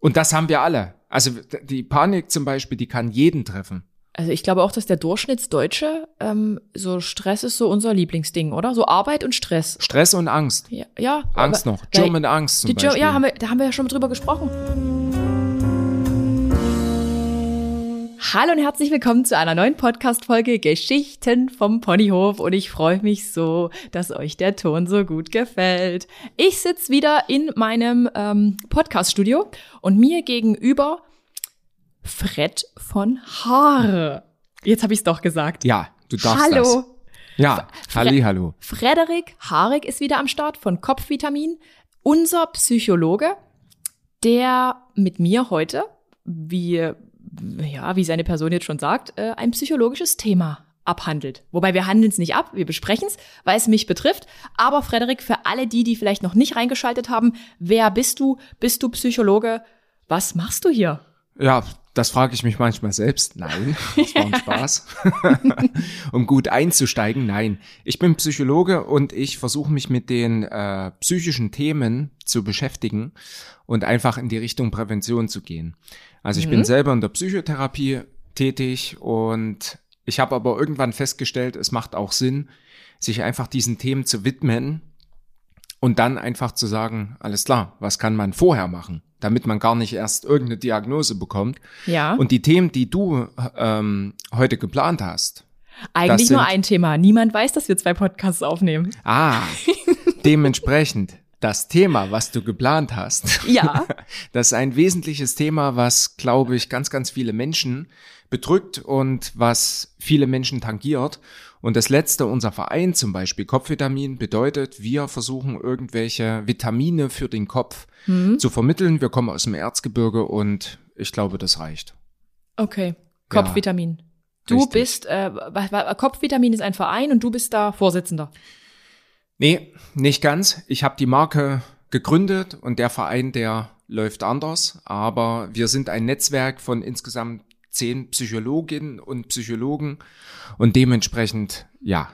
Und das haben wir alle. Also die Panik zum Beispiel, die kann jeden treffen. Also ich glaube auch, dass der Durchschnittsdeutsche ähm, so Stress ist so unser Lieblingsding, oder? So Arbeit und Stress. Stress und Angst. Ja, ja Angst noch. German Angst zum Beispiel. ja, haben wir, da haben wir ja schon drüber gesprochen. Hallo und herzlich willkommen zu einer neuen Podcast-Folge Geschichten vom Ponyhof und ich freue mich so, dass euch der Ton so gut gefällt. Ich sitze wieder in meinem ähm, Podcast-Studio und mir gegenüber Fred von Haare. Jetzt habe ich es doch gesagt. ja, du darfst Hallo. das. Ja, halli, hallo. Frederik Haarig ist wieder am Start von Kopfvitamin, unser Psychologe, der mit mir heute, wie, ja, wie seine Person jetzt schon sagt, äh, ein psychologisches Thema abhandelt. Wobei wir handeln es nicht ab, wir besprechen es, weil es mich betrifft. Aber Frederik, für alle die, die vielleicht noch nicht reingeschaltet haben, wer bist du? Bist du Psychologe? Was machst du hier? Ja, das frage ich mich manchmal selbst. Nein, das war ein Spaß. um gut einzusteigen, nein. Ich bin Psychologe und ich versuche mich mit den äh, psychischen Themen zu beschäftigen und einfach in die Richtung Prävention zu gehen. Also ich bin selber in der Psychotherapie tätig und ich habe aber irgendwann festgestellt, es macht auch Sinn, sich einfach diesen Themen zu widmen und dann einfach zu sagen, alles klar, was kann man vorher machen, damit man gar nicht erst irgendeine Diagnose bekommt. Ja, Und die Themen, die du ähm, heute geplant hast, eigentlich sind- nur ein Thema. Niemand weiß, dass wir zwei Podcasts aufnehmen. ah, dementsprechend das Thema, was du geplant hast, Ja. das ist ein wesentliches Thema, was, glaube ich, ganz, ganz viele Menschen bedrückt und was viele Menschen tangiert. Und das letzte, unser Verein zum Beispiel, Kopfvitamin, bedeutet, wir versuchen irgendwelche Vitamine für den Kopf zu vermitteln. Wir kommen aus dem Erzgebirge und ich glaube, das reicht. Okay, Kopfvitamin. Du Richtig. bist, äh, Kopfvitamin ist ein Verein und du bist da Vorsitzender. Nee, nicht ganz. Ich habe die Marke gegründet und der Verein, der läuft anders. Aber wir sind ein Netzwerk von insgesamt zehn Psychologinnen und Psychologen und dementsprechend, ja,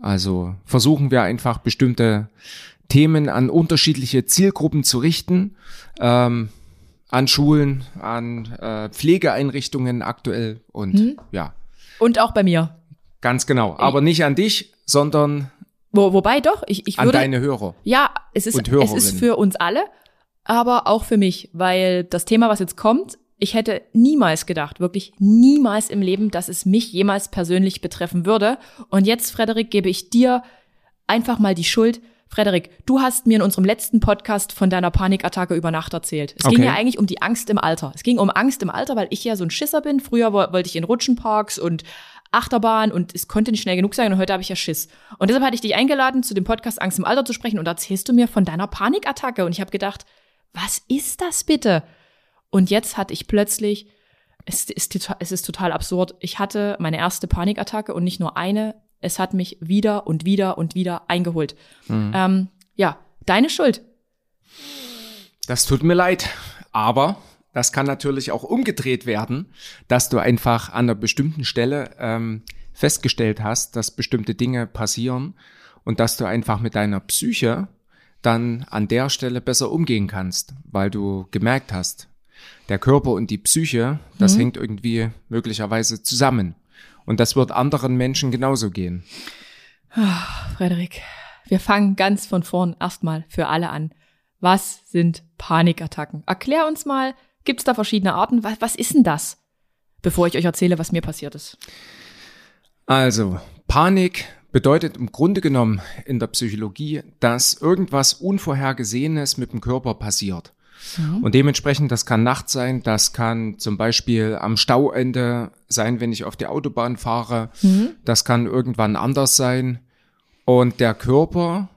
also versuchen wir einfach bestimmte Themen an unterschiedliche Zielgruppen zu richten. Ähm, an Schulen, an äh, Pflegeeinrichtungen aktuell und ja, Und auch bei mir. ganz genau. Aber nicht an dich, sondern Wo, wobei doch, ich, ich an würde. deine Hörer. ja, es ist, es ist für uns alle, aber auch für mich, weil das Thema, was jetzt kommt, ich hätte niemals gedacht, wirklich niemals im Leben, dass es mich jemals persönlich betreffen würde. Und jetzt, Frederik, gebe ich dir einfach mal die Schuld. Frederik, du hast mir in unserem letzten Podcast von deiner Panikattacke über Nacht erzählt. Es ging Okay. ja eigentlich um die Angst im Alter. Es ging um Angst im Alter, weil ich ja so ein Schisser bin. Früher wo- wollte ich in Rutschenparks und Achterbahn und es konnte nicht schnell genug sein und heute habe ich ja Schiss. Und deshalb hatte ich dich eingeladen, zu dem Podcast Angst im Alter zu sprechen und erzählst du mir von deiner Panikattacke und ich habe gedacht, was ist das bitte? Und jetzt hatte ich plötzlich, es ist, total- es ist total absurd, ich hatte meine erste Panikattacke und nicht nur eine, es hat mich wieder und wieder und wieder eingeholt. Ähm, ja, deine Schuld. Das tut mir leid, aber das kann natürlich auch umgedreht werden, dass du einfach an einer bestimmten Stelle ähm, festgestellt hast, dass bestimmte Dinge passieren und dass du einfach mit deiner Psyche dann an der Stelle besser umgehen kannst, weil du gemerkt hast, der Körper und die Psyche, das hängt irgendwie möglicherweise zusammen. Und das wird anderen Menschen genauso gehen. Frederik, wir fangen ganz von vorn erstmal für alle an. Was sind Panikattacken? Erklär uns mal, gibt es da verschiedene Arten? Was, was ist denn das? Bevor ich euch erzähle, was mir passiert ist. Also, Panik bedeutet im Grunde genommen in der Psychologie, dass irgendwas Unvorhergesehenes mit dem Körper passiert. Und dementsprechend, das kann nachts sein, das kann zum Beispiel am Stauende sein, wenn ich auf die Autobahn fahre. Das kann irgendwann anders sein. Und der Körper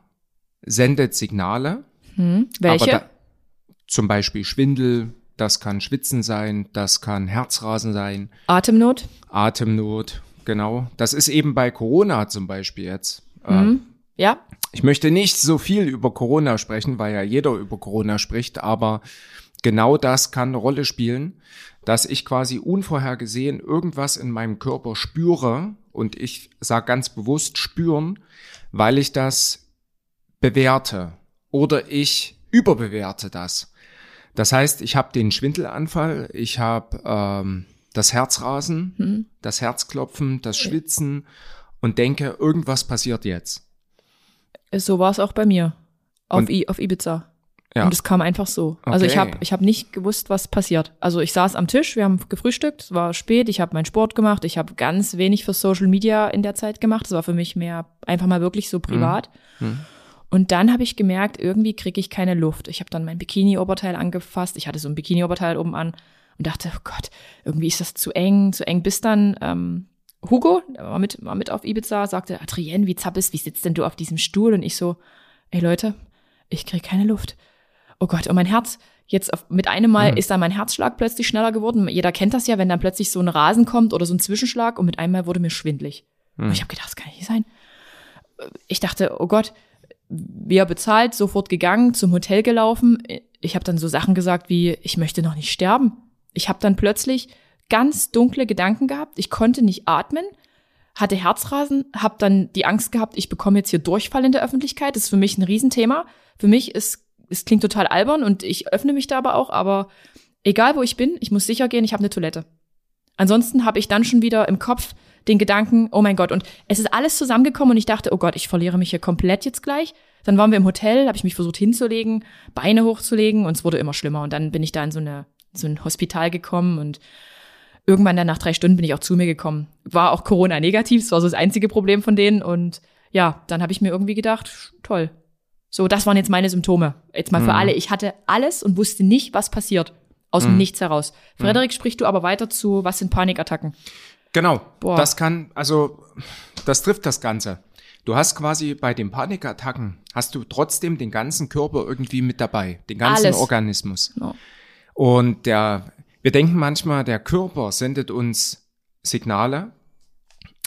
sendet Signale. Welche? Aber da, zum Beispiel Schwindel, das kann Schwitzen sein, das kann Herzrasen sein. Atemnot? Atemnot, genau. Das ist eben bei Corona zum Beispiel jetzt. Äh, Ja? Ich möchte nicht so viel über Corona sprechen, weil ja jeder über Corona spricht, aber genau das kann eine Rolle spielen, dass ich quasi unvorhergesehen irgendwas in meinem Körper spüre und ich sage ganz bewusst spüren, weil ich das bewerte oder ich überbewerte das. Das heißt, ich habe den Schwindelanfall, ich habe ähm, das Herzrasen, Hm. das Herzklopfen, das Schwitzen und denke, irgendwas passiert jetzt. So war es auch bei mir. Auf, Und- I, auf Ibiza. Ja. Und es kam einfach so. Also ich Okay. habe ich hab nicht gewusst, was passiert. Also ich saß am Tisch, wir haben gefrühstückt, es war spät, ich habe meinen Sport gemacht, ich habe ganz wenig für Social Media in der Zeit gemacht. Das war für mich mehr einfach mal wirklich so privat. Mhm. Und dann habe ich gemerkt, irgendwie kriege ich keine Luft. Ich habe dann mein Bikini-Oberteil angefasst. Ich hatte so ein Bikini-Oberteil oben an und dachte, oh Gott, irgendwie ist das zu eng, zu eng. Bis dann ähm, Hugo, der war mit, war mit auf Ibiza, sagte, Adrienne, wie zappest, wie sitzt denn du auf diesem Stuhl? Und ich so, ey Leute, ich kriege keine Luft. Oh Gott, und mein Herz, jetzt auf, mit einem Mal Mhm. ist dann mein Herzschlag plötzlich schneller geworden. Jeder kennt das ja, wenn dann plötzlich so ein Rasen kommt oder so ein Zwischenschlag und mit einem Mal wurde mir schwindlig. Und ich habe gedacht, das kann nicht sein. Ich dachte, oh Gott, wir bezahlt, sofort gegangen, zum Hotel gelaufen. Ich habe dann so Sachen gesagt wie, ich möchte noch nicht sterben. Ich habe dann plötzlich ganz dunkle Gedanken gehabt. Ich konnte nicht atmen, hatte Herzrasen, habe dann die Angst gehabt, ich bekomme jetzt hier Durchfall in der Öffentlichkeit. Das ist für mich ein Riesenthema. Für mich ist, es klingt total albern und ich öffne mich da aber auch, aber egal wo ich bin, ich muss sicher gehen, ich habe eine Toilette. Ansonsten habe ich dann schon wieder im Kopf den Gedanken, oh mein Gott, und es ist alles zusammengekommen und ich dachte, oh Gott, ich verliere mich hier komplett jetzt gleich. Dann waren wir im Hotel, habe ich mich versucht hinzulegen, Beine hochzulegen und es wurde immer schlimmer. Und dann bin ich da in so, eine, so ein Hospital gekommen und irgendwann dann nach drei Stunden bin ich auch zu mir gekommen. War auch Corona negativ, das war so das einzige Problem von denen. Und ja, dann habe ich mir irgendwie gedacht, toll. So, das waren jetzt meine Symptome. Jetzt mal für Mhm. alle. Ich hatte alles und wusste nicht, was passiert. Aus dem Mhm. Nichts heraus. Frederik, sprich du aber weiter zu, was sind Panikattacken? Genau, Boah. das kann, also das trifft das Ganze. Du hast quasi bei den Panikattacken, hast du trotzdem den ganzen Körper irgendwie mit dabei, den ganzen Alles. Organismus. Ja. Und der, wir denken manchmal, der Körper sendet uns Signale,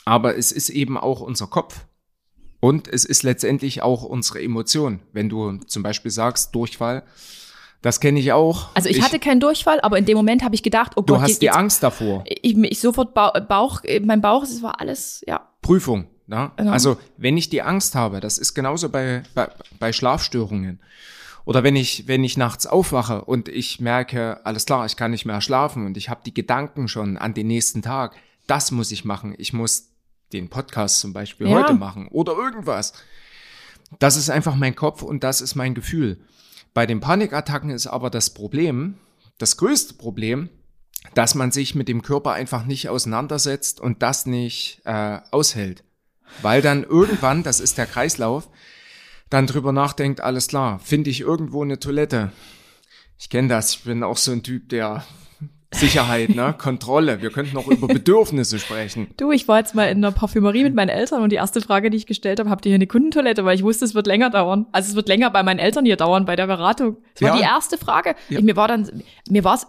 aber es ist eben auch unser Kopf. Und es ist letztendlich auch unsere Emotion. Wenn du zum Beispiel sagst, Durchfall, das kenne ich auch. Also ich, hatte keinen Durchfall, aber in dem Moment habe ich gedacht, oh Du Gott, hast jetzt, die Angst davor. ich, ich sofort Bauch, Bauch, mein Bauch, es war alles, ja. Prüfung. Ne? Genau. Also wenn ich die Angst habe, das ist genauso bei, bei, bei Schlafstörungen. Oder wenn ich, wenn ich nachts aufwache und ich merke, alles klar, ich kann nicht mehr schlafen und ich habe die Gedanken schon an den nächsten Tag, das muss ich machen. Ich muss den Podcast zum Beispiel Ja. heute machen oder irgendwas. Das ist einfach mein Kopf und das ist mein Gefühl. Bei den Panikattacken ist aber das Problem, das größte Problem, dass man sich mit dem Körper einfach nicht auseinandersetzt und das nicht äh, aushält. Weil dann irgendwann, das ist der Kreislauf, dann drüber nachdenkt, alles klar, finde ich irgendwo eine Toilette. Ich kenne das, ich bin auch so ein Typ, der Sicherheit, ne, Kontrolle. Wir könnten noch über Bedürfnisse sprechen. Du, ich war jetzt mal in einer Parfümerie mit meinen Eltern und die erste Frage, die ich gestellt habe, habt ihr hier eine Kundentoilette? Weil ich wusste, es wird länger dauern. Also es wird länger bei meinen Eltern hier dauern, bei der Beratung. Das war Ja. die erste Frage. Ja. Mir war dann, mir war es,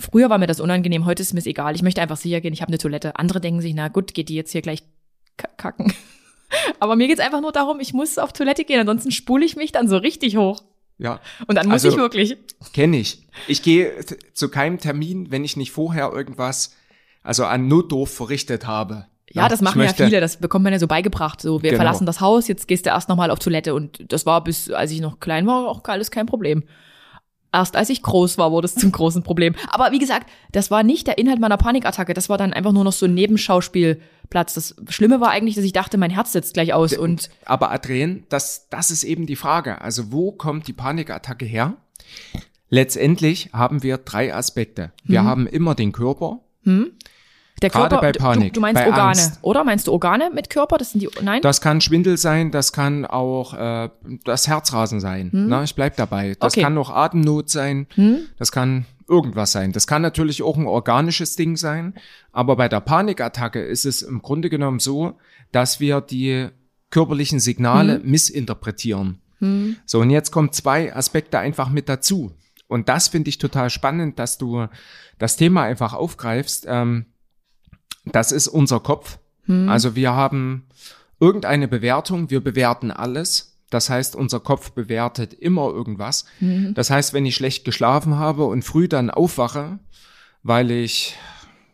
früher war mir das unangenehm, heute ist mir es egal. Ich möchte einfach sicher gehen, ich habe eine Toilette. Andere denken sich, na gut, geht die jetzt hier gleich ka- kacken. Aber mir geht's einfach nur darum, ich muss auf Toilette gehen, ansonsten spule ich mich dann so richtig hoch. Ja, Und dann muss Also- ich wirklich. kenne ich. Ich gehe zu keinem Termin, wenn ich nicht vorher irgendwas, also an Notdurf verrichtet habe. Ja, das ich machen ja viele, das bekommt man ja so beigebracht. So, wir Genau. verlassen das Haus, jetzt gehst du erst nochmal auf Toilette. Und das war bis, als ich noch klein war, auch alles kein Problem. Erst als ich groß war, wurde es zum großen Problem. Aber wie gesagt, das war nicht der Inhalt meiner Panikattacke. Das war dann einfach nur noch so ein Nebenschauspielplatz. Das Schlimme war eigentlich, dass ich dachte, mein Herz setzt gleich aus. Und Aber Adrian, das, das ist eben die Frage. Also wo kommt die Panikattacke her? Letztendlich haben wir drei Aspekte. Wir Mhm. haben immer den Körper. Der Gerade Körper, bei Panik, du, du meinst Organe, Angst. oder? Meinst du Organe mit Körper? Das sind die, nein? Das kann Schwindel sein, das kann auch äh, das Herzrasen sein. Na, ich bleib dabei. Das Hm? Okay. kann auch Atemnot sein. Hm? Das kann irgendwas sein. Das kann natürlich auch ein organisches Ding sein. Aber bei der Panikattacke ist es im Grunde genommen so, dass wir die körperlichen Signale Hm? missinterpretieren. So, und jetzt kommen zwei Aspekte einfach mit dazu. Und das finde ich total spannend, dass du das Thema einfach aufgreifst. Ähm, das ist unser Kopf. Also wir haben irgendeine Bewertung, wir bewerten alles. Das heißt, unser Kopf bewertet immer irgendwas. Das heißt, wenn ich schlecht geschlafen habe und früh dann aufwache, weil ich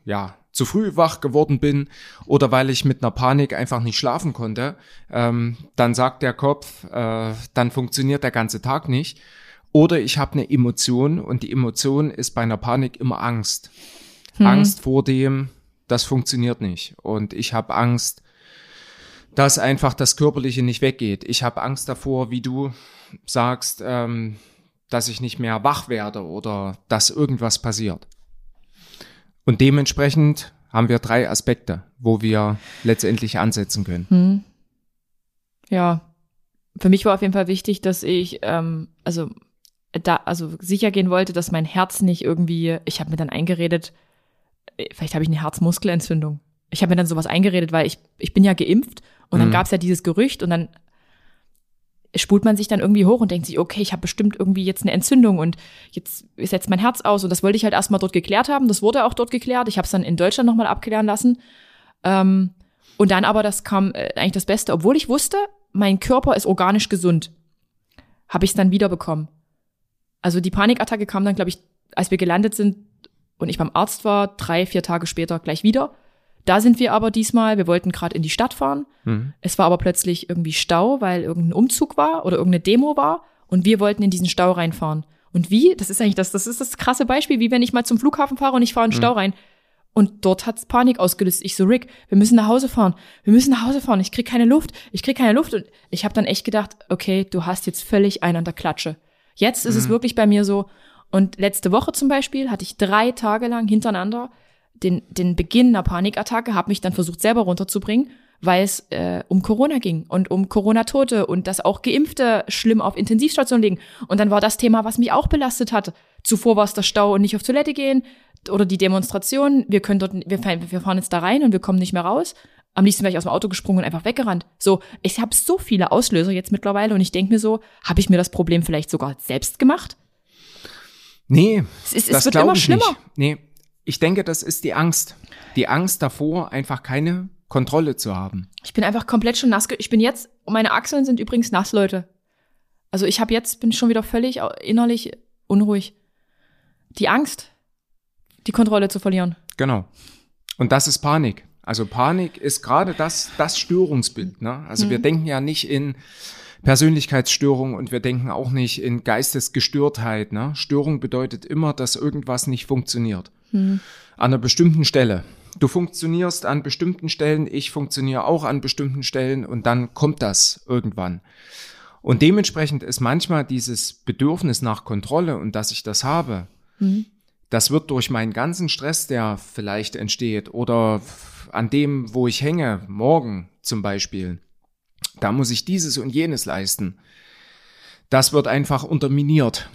ja zu früh wach geworden bin oder weil ich mit einer Panik einfach nicht schlafen konnte, ähm, dann sagt der Kopf, äh, dann funktioniert der ganze Tag nicht. Oder ich habe eine Emotion und die Emotion ist bei einer Panik immer Angst. Angst vor dem, das funktioniert nicht. Und ich habe Angst, dass einfach das Körperliche nicht weggeht. Ich habe Angst davor, wie du sagst, ähm, dass ich nicht mehr wach werde oder dass irgendwas passiert. Und dementsprechend haben wir drei Aspekte, wo wir letztendlich ansetzen können. Hm. Ja, für mich war auf jeden Fall wichtig, dass ich ähm, also da also sicher gehen wollte, dass mein Herz nicht irgendwie. Ich habe mir dann eingeredet, vielleicht habe ich eine Herzmuskelentzündung. Ich habe mir dann sowas eingeredet, weil ich ich bin ja geimpft und dann Mhm. gab es ja dieses Gerücht und dann spult man sich dann irgendwie hoch und denkt sich, okay, ich habe bestimmt irgendwie jetzt eine Entzündung und jetzt ist jetzt mein Herz aus und das wollte ich halt erstmal dort geklärt haben. Das wurde auch dort geklärt. Ich habe es dann in Deutschland nochmal abklären lassen. Ähm, und dann aber, das kam äh, eigentlich das Beste, obwohl ich wusste, mein Körper ist organisch gesund, habe ich es dann wieder bekommen. Also die Panikattacke kam dann, glaube ich, als wir gelandet sind und ich beim Arzt war, drei, vier Tage später gleich wieder. Da sind wir aber diesmal, wir wollten gerade in die Stadt fahren. Mhm. Es war aber plötzlich irgendwie Stau, weil irgendein Umzug war oder irgendeine Demo war und wir wollten in diesen Stau reinfahren. Und wie? Das ist eigentlich das, das ist das krasse Beispiel, wie wenn ich mal zum Flughafen fahre und ich fahre in den Stau rein. Und dort hat's Panik ausgelöst. Ich so, Rick, wir müssen nach Hause fahren. Wir müssen nach Hause fahren. Ich krieg keine Luft. Ich krieg keine Luft. Und ich habe dann echt gedacht, okay, du hast jetzt völlig einen an der Klatsche. Jetzt ist es wirklich bei mir so. Und letzte Woche zum Beispiel hatte ich drei Tage lang hintereinander den, den Beginn einer Panikattacke, habe mich dann versucht selber runterzubringen, weil es äh, um Corona ging und um Corona-Tote und dass auch Geimpfte schlimm auf Intensivstationen liegen. Und dann war das Thema, was mich auch belastet hat. Zuvor war es der Stau und nicht auf Toilette gehen oder die Demonstration. Wir können dort, wir, fahren- wir fahren jetzt da rein und wir kommen nicht mehr raus. Am liebsten wäre ich aus dem Auto gesprungen und einfach weggerannt. So, ich habe so viele Auslöser jetzt mittlerweile und ich denke mir so, habe ich mir das Problem vielleicht sogar selbst gemacht? Nee, Es, ist, das es wird immer schlimmer. Nicht. Nee, ich denke, das ist die Angst. Die Angst davor, einfach keine Kontrolle zu haben. Ich bin einfach komplett schon nass. Ich bin jetzt, meine Achseln sind übrigens nass, Leute. Also ich habe jetzt, bin schon wieder völlig innerlich unruhig. Die Angst, die Kontrolle zu verlieren. Genau. Und das ist Panik. Also Panik ist gerade das, das Störungsbild. Ne? Also wir denken ja nicht in Persönlichkeitsstörung und wir denken auch nicht in Geistesgestörtheit. Ne? Störung bedeutet immer, dass irgendwas nicht funktioniert. An einer bestimmten Stelle. Du funktionierst an bestimmten Stellen, ich funktioniere auch an bestimmten Stellen und dann kommt das irgendwann. Und dementsprechend ist manchmal dieses Bedürfnis nach Kontrolle und dass ich das habe, das wird durch meinen ganzen Stress, der vielleicht entsteht oder an dem, wo ich hänge, morgen zum Beispiel, da muss ich dieses und jenes leisten. Das wird einfach unterminiert.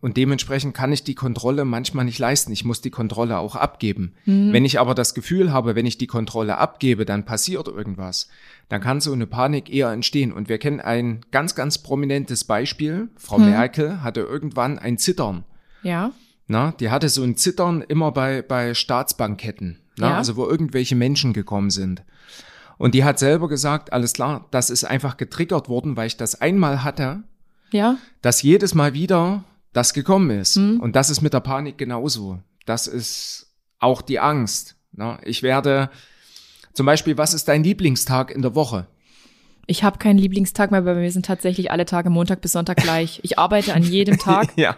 Und dementsprechend kann ich die Kontrolle manchmal nicht leisten. Ich muss die Kontrolle auch abgeben. Wenn ich aber das Gefühl habe, wenn ich die Kontrolle abgebe, dann passiert irgendwas, dann kann so eine Panik eher entstehen. Und wir kennen ein ganz, ganz prominentes Beispiel. Frau Merkel hatte irgendwann ein Zittern. Ja. Na, die hatte so ein Zittern immer bei, bei Staatsbanketten, na, Ja. also wo irgendwelche Menschen gekommen sind. Und die hat selber gesagt, alles klar, das ist einfach getriggert worden, weil ich das einmal hatte, Ja. dass jedes Mal wieder das gekommen ist. Hm. Und das ist mit der Panik genauso. Das ist auch die Angst. Na, ich werde, zum Beispiel, was ist dein Lieblingstag in der Woche? Ich habe keinen Lieblingstag mehr, weil wir sind tatsächlich alle Tage Montag bis Sonntag gleich. Ich arbeite an jedem Tag. Ja.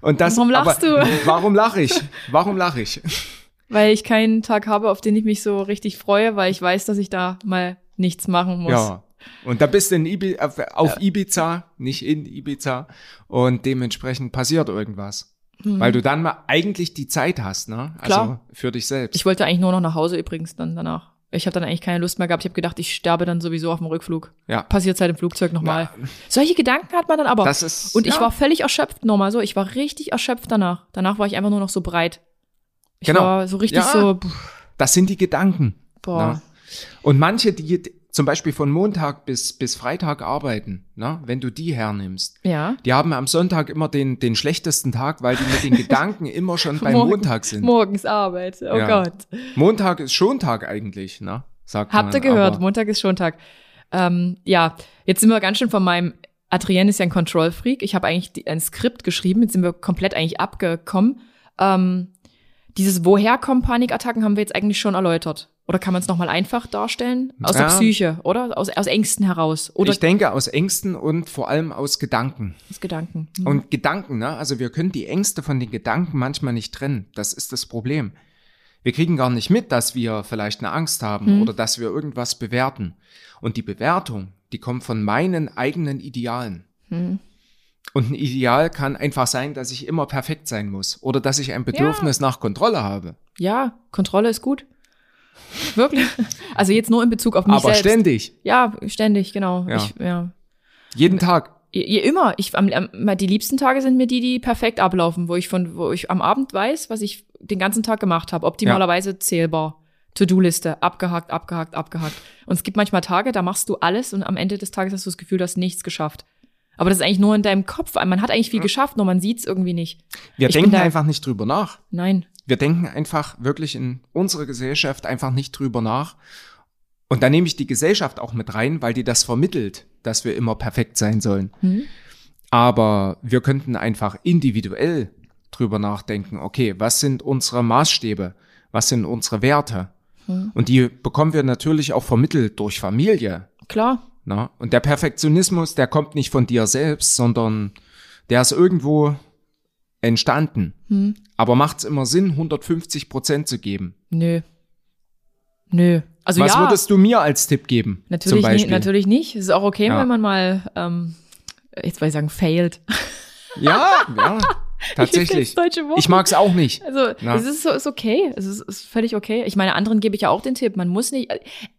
Und das, Warum lachst aber, du? Warum lache ich? Warum lache ich? Weil ich keinen Tag habe, auf den ich mich so richtig freue, weil ich weiß, dass ich da mal nichts machen muss. Ja. Und da bist du in Ibi auf, auf Ibiza, nicht in Ibiza. Und dementsprechend passiert irgendwas. Weil du dann mal eigentlich die Zeit hast, ne? Also Mhm. Klar. für dich selbst. Ich wollte eigentlich nur noch nach Hause übrigens dann danach. Ich habe dann eigentlich keine Lust mehr gehabt. Ich habe gedacht, ich sterbe dann sowieso auf dem Rückflug. ja. Passiert halt im Flugzeug nochmal. Solche Gedanken hat man dann aber. Das ist, Und ich ja, war völlig erschöpft nochmal so. Ich war richtig erschöpft danach. Danach war ich einfach nur noch so breit. Ich Genau. war so richtig Ja. so, pff, das sind die Gedanken. boah. Ne? Und manche, die zum Beispiel von Montag bis, bis Freitag arbeiten, ne? wenn du die hernimmst, Ja. die haben am Sonntag immer den, den schlechtesten Tag, weil die mit den Gedanken immer schon beim Morgen- Montag sind. Morgens Arbeit. Oh Ja. Gott. Montag ist schon Tag eigentlich, ne? Sagt Habt ihr man, gehört? aber- Montag ist schon Tag. Ähm, ja, jetzt sind wir ganz schön von meinem. Adrienne ist ja ein Control-Freak. Ich habe eigentlich die, ein Skript geschrieben. Jetzt sind wir komplett eigentlich abgekommen. Ähm, dieses Woher kommen Panikattacken haben wir jetzt eigentlich schon erläutert. Oder kann man es nochmal einfach darstellen? Aus Ja. der Psyche, oder? Aus, aus Ängsten heraus. Oder ich denke aus Ängsten und vor allem aus Gedanken. aus Gedanken. Hm. Und Gedanken, ne? Also wir können die Ängste von den Gedanken manchmal nicht trennen. Das ist das Problem. Wir kriegen gar nicht mit, dass wir vielleicht eine Angst haben oder dass wir irgendwas bewerten. Und die Bewertung, die kommt von meinen eigenen Idealen. Und ein Ideal kann einfach sein, dass ich immer perfekt sein muss oder dass ich ein Bedürfnis nach Kontrolle habe. Ja, Kontrolle ist gut. Wirklich. Also jetzt nur in Bezug auf mich Aber selbst. ständig, Ja, ständig, genau. Ja. Ich, ja. jeden Tag. Je, je immer. Ich, am, am, die liebsten Tage sind mir die, die perfekt ablaufen, wo ich von, wo ich am Abend weiß, was ich den ganzen Tag gemacht habe. Optimalerweise zählbar. To-Do-Liste, abgehakt, abgehakt, abgehakt. Und es gibt manchmal Tage, da machst du alles und am Ende des Tages hast du das Gefühl, du hast nichts geschafft. Aber das ist eigentlich nur in deinem Kopf. Man hat eigentlich viel geschafft, nur man sieht es irgendwie nicht. Wir Ich denken da- einfach nicht drüber nach. Nein. Wir denken einfach wirklich in unserer Gesellschaft einfach nicht drüber nach. Und da nehme ich die Gesellschaft auch mit rein, weil die das vermittelt, dass wir immer perfekt sein sollen. Mhm. Aber wir könnten einfach individuell drüber nachdenken, okay, was sind unsere Maßstäbe? Was sind unsere Werte? Mhm. Und die bekommen wir natürlich auch vermittelt durch Familie. Klar. Na? Und der Perfektionismus, der kommt nicht von dir selbst, sondern der ist irgendwo entstanden. Hm. Aber macht es immer Sinn, 150 Prozent zu geben? Nö. Nö. Also Was ja. würdest du mir als Tipp geben? Natürlich, nicht, natürlich nicht. Es ist auch okay, Ja. wenn man mal, ähm, jetzt wollte ich sagen, failed. Ja, ja, tatsächlich. Ich mag's auch nicht. Also Na. es ist so, ist okay. Es ist, ist völlig okay. Ich meine, anderen gebe ich ja auch den Tipp. Man muss nicht.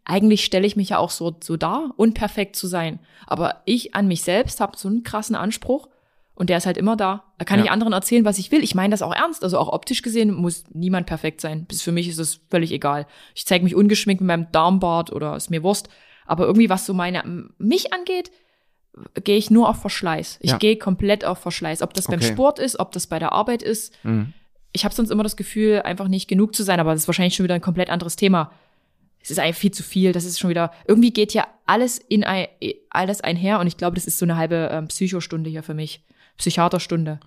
Eigentlich stelle ich mich ja auch so so dar, unperfekt zu sein. Aber ich an mich selbst habe so einen krassen Anspruch und der ist halt immer da. Da kann Ja. ich anderen erzählen, was ich will. Ich meine das auch ernst. Also auch optisch gesehen muss niemand perfekt sein. Bis für mich ist es völlig egal. Ich zeige mich ungeschminkt mit meinem Darmbart oder ist mir Wurst. Aber irgendwie was so meine mich angeht, gehe ich nur auf Verschleiß. Ich Ja. gehe komplett auf Verschleiß. Ob das beim Okay. Sport ist, ob das bei der Arbeit ist Mhm. ich habe sonst immer das Gefühl, einfach nicht genug zu sein, aber das ist wahrscheinlich schon wieder ein komplett anderes Thema. Es ist eigentlich viel zu viel. Das ist schon wieder, irgendwie geht ja alles in ein, alles einher und ich glaube, das ist so eine halbe ähm, Psychostunde hier für mich. Psychiaterstunde.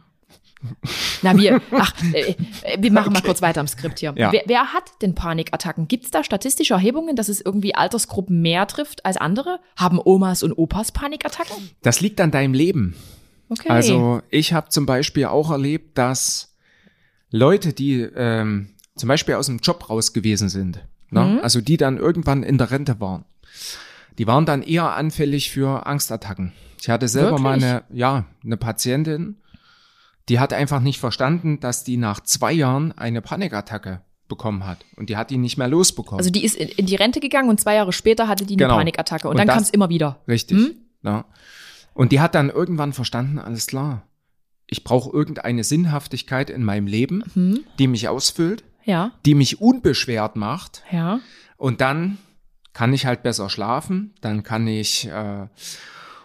Na, wir, ach, äh, äh, wir machen mal kurz weiter im Skript hier. Ja. Wer, wer hat denn Panikattacken? Gibt es da statistische Erhebungen, dass es irgendwie Altersgruppen mehr trifft als andere? Haben Omas und Opas Panikattacken? Das liegt an deinem Leben. Okay. Also ich habe zum Beispiel auch erlebt, dass Leute, die ähm, zum Beispiel aus dem Job raus gewesen sind, ne? Mhm. also die dann irgendwann in der Rente waren, die waren dann eher anfällig für Angstattacken. Ich hatte selber mal Wirklich? eine, ja, eine Patientin, die hat einfach nicht verstanden, dass die nach zwei Jahren eine Panikattacke bekommen hat und die hat die nicht mehr losbekommen. also die ist in, in die Rente gegangen und zwei Jahre später hatte die eine Genau. Panikattacke und, Und dann kam es immer wieder. Richtig. Hm? Ja. Und die hat dann irgendwann verstanden, alles klar. Ich brauche irgendeine Sinnhaftigkeit in meinem Leben, Hm? die mich ausfüllt, Ja, die mich unbeschwert macht. ja. Und dann kann ich halt besser schlafen, dann kann ich äh,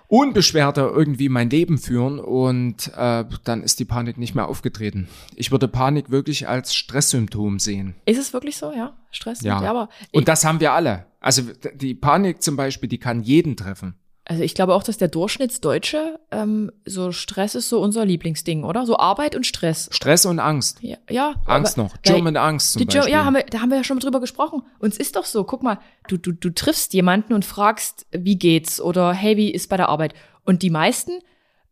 unbeschwerter irgendwie mein Leben führen und äh, dann ist die Panik nicht mehr aufgetreten. Ich würde Panik wirklich als Stresssymptom sehen. Ist es wirklich so, ja? Stress? Ja. aber Und das haben wir alle. Also die Panik zum Beispiel, die kann jeden treffen. Also ich glaube auch, dass der Durchschnittsdeutsche ähm, so Stress ist so unser Lieblingsding, oder? So Arbeit und Stress. Stress und Angst. Ja, ja Angst aber- noch. weil- German Angst zum Beispiel. ja, haben wir, da haben wir ja schon mal drüber gesprochen. Und es ist doch so, guck mal, du, du, du triffst jemanden und fragst, wie geht's? Oder hey, wie ist bei der Arbeit? Und die meisten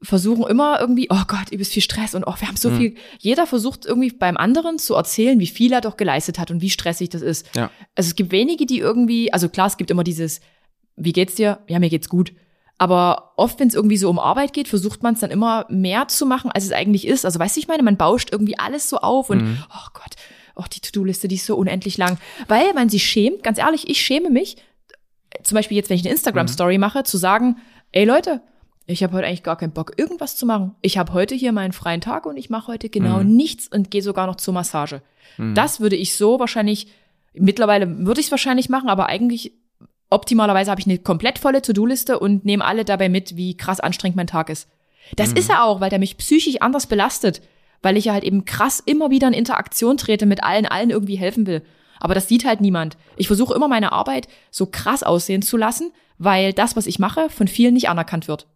versuchen immer irgendwie, oh Gott, übelst viel Stress und oh, wir haben so Hm. viel. Jeder versucht irgendwie beim anderen zu erzählen, wie viel er doch geleistet hat und wie stressig das ist. Ja. Also es gibt wenige, die irgendwie, also klar, es gibt immer dieses, wie geht's dir? Ja, mir geht's gut. Aber oft, wenn es irgendwie so um Arbeit geht, versucht man es dann immer mehr zu machen, als es eigentlich ist. Also weißt du, ich meine, man bauscht irgendwie alles so auf und Mhm. oh Gott, oh, die To-Do-Liste, die ist so unendlich lang. Weil man sich schämt, ganz ehrlich, ich schäme mich, zum Beispiel jetzt, wenn ich eine Instagram-Story mache, zu sagen, ey Leute, ich habe heute eigentlich gar keinen Bock, irgendwas zu machen. Ich habe heute hier meinen freien Tag und ich mache heute genau nichts und gehe sogar noch zur Massage. Das würde ich so wahrscheinlich, mittlerweile würde ich es wahrscheinlich machen, aber eigentlich optimalerweise habe ich eine komplett volle To-Do-Liste und nehme alle dabei mit, wie krass anstrengend mein Tag ist. Das ist er auch, weil der mich psychisch anders belastet, weil ich ja halt eben krass immer wieder in Interaktion trete mit allen, allen irgendwie helfen will. Aber das sieht halt niemand. Ich versuche immer meine Arbeit so krass aussehen zu lassen, weil das, was ich mache, von vielen nicht anerkannt wird.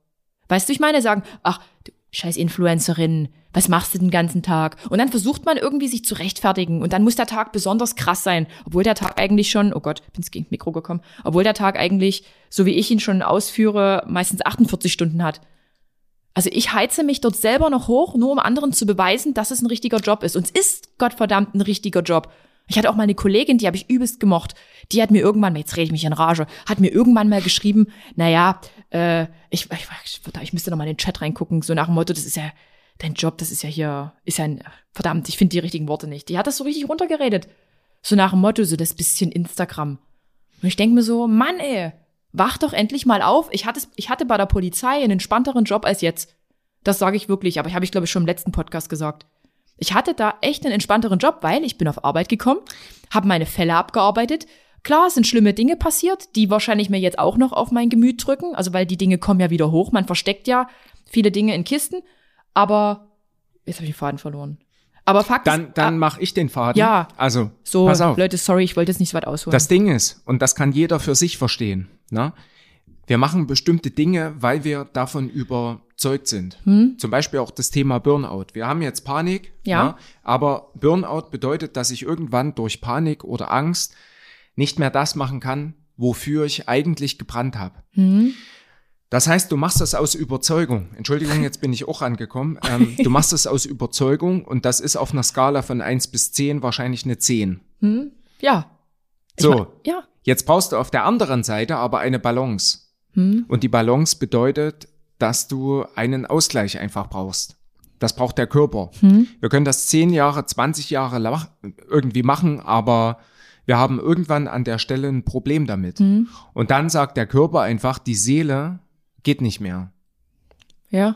Weißt du, ich meine, sagen, ach, du scheiß Influencerin, Was machst du den ganzen Tag? Und dann versucht man irgendwie sich zu rechtfertigen und dann muss der Tag besonders krass sein, obwohl der Tag eigentlich schon, oh Gott, bin ins Mikro gekommen, obwohl der Tag eigentlich, so wie ich ihn schon ausführe, meistens 48 Stunden hat. Also ich heize mich dort selber noch hoch, nur um anderen zu beweisen, dass es ein richtiger Job ist. Und es ist Gottverdammt ein richtiger Job. Ich hatte auch mal eine Kollegin, die habe ich übelst gemocht. Die hat mir irgendwann, jetzt rede ich mich in Rage, hat mir irgendwann mal geschrieben, naja, äh, ich, ich, ich, ich müsste noch mal in den Chat reingucken, so nach dem Motto, das ist ja dein Job, das ist ja hier, ist ja ein, verdammt, ich finde die richtigen Worte nicht. Die hat das so richtig runtergeredet. So nach dem Motto, so das bisschen Instagram. Und ich denke mir so, Mann, ey, wach doch endlich mal auf. Ich hatte, ich hatte bei der Polizei einen entspannteren Job als jetzt. Das sage ich wirklich, aber ich habe ich glaube ich schon im letzten Podcast gesagt. Ich hatte da echt einen entspannteren Job, weil ich bin auf Arbeit gekommen, habe meine Fälle abgearbeitet. Klar, es sind schlimme Dinge passiert, die wahrscheinlich mir jetzt auch noch auf mein Gemüt drücken, also weil die Dinge kommen ja wieder hoch. Man versteckt ja viele Dinge in Kisten, aber jetzt habe ich den Faden verloren. Aber Fakt Dann, ist, dann ah, mach ich den Faden. Ja. Also, so, pass auf. Leute, sorry, ich wollte jetzt nicht so weit ausholen. Das Ding ist, und das kann jeder für sich verstehen, ne? wir machen bestimmte Dinge, weil wir davon überzeugt sind. Hm? Zum Beispiel auch das Thema Burnout. Wir haben jetzt Panik, Ja. ne? aber Burnout bedeutet, dass ich irgendwann durch Panik oder Angst nicht mehr das machen kann, wofür ich eigentlich gebrannt habe. hm? Das heißt, du machst das aus Überzeugung. Entschuldigung, jetzt bin ich auch angekommen. Ähm, du machst das aus Überzeugung und das ist auf einer Skala von 1 bis 10 wahrscheinlich eine 10. Hm? Ja. Ich So. mein- ja. Jetzt brauchst du auf der anderen Seite aber eine Balance. Hm? Und die Balance bedeutet, dass du einen Ausgleich einfach brauchst. Das braucht der Körper. Hm? Wir können das 10 Jahre, 20 Jahre irgendwie machen, aber wir haben irgendwann an der Stelle ein Problem damit. Hm? Und dann sagt der Körper einfach, die Seele geht nicht mehr. Ja.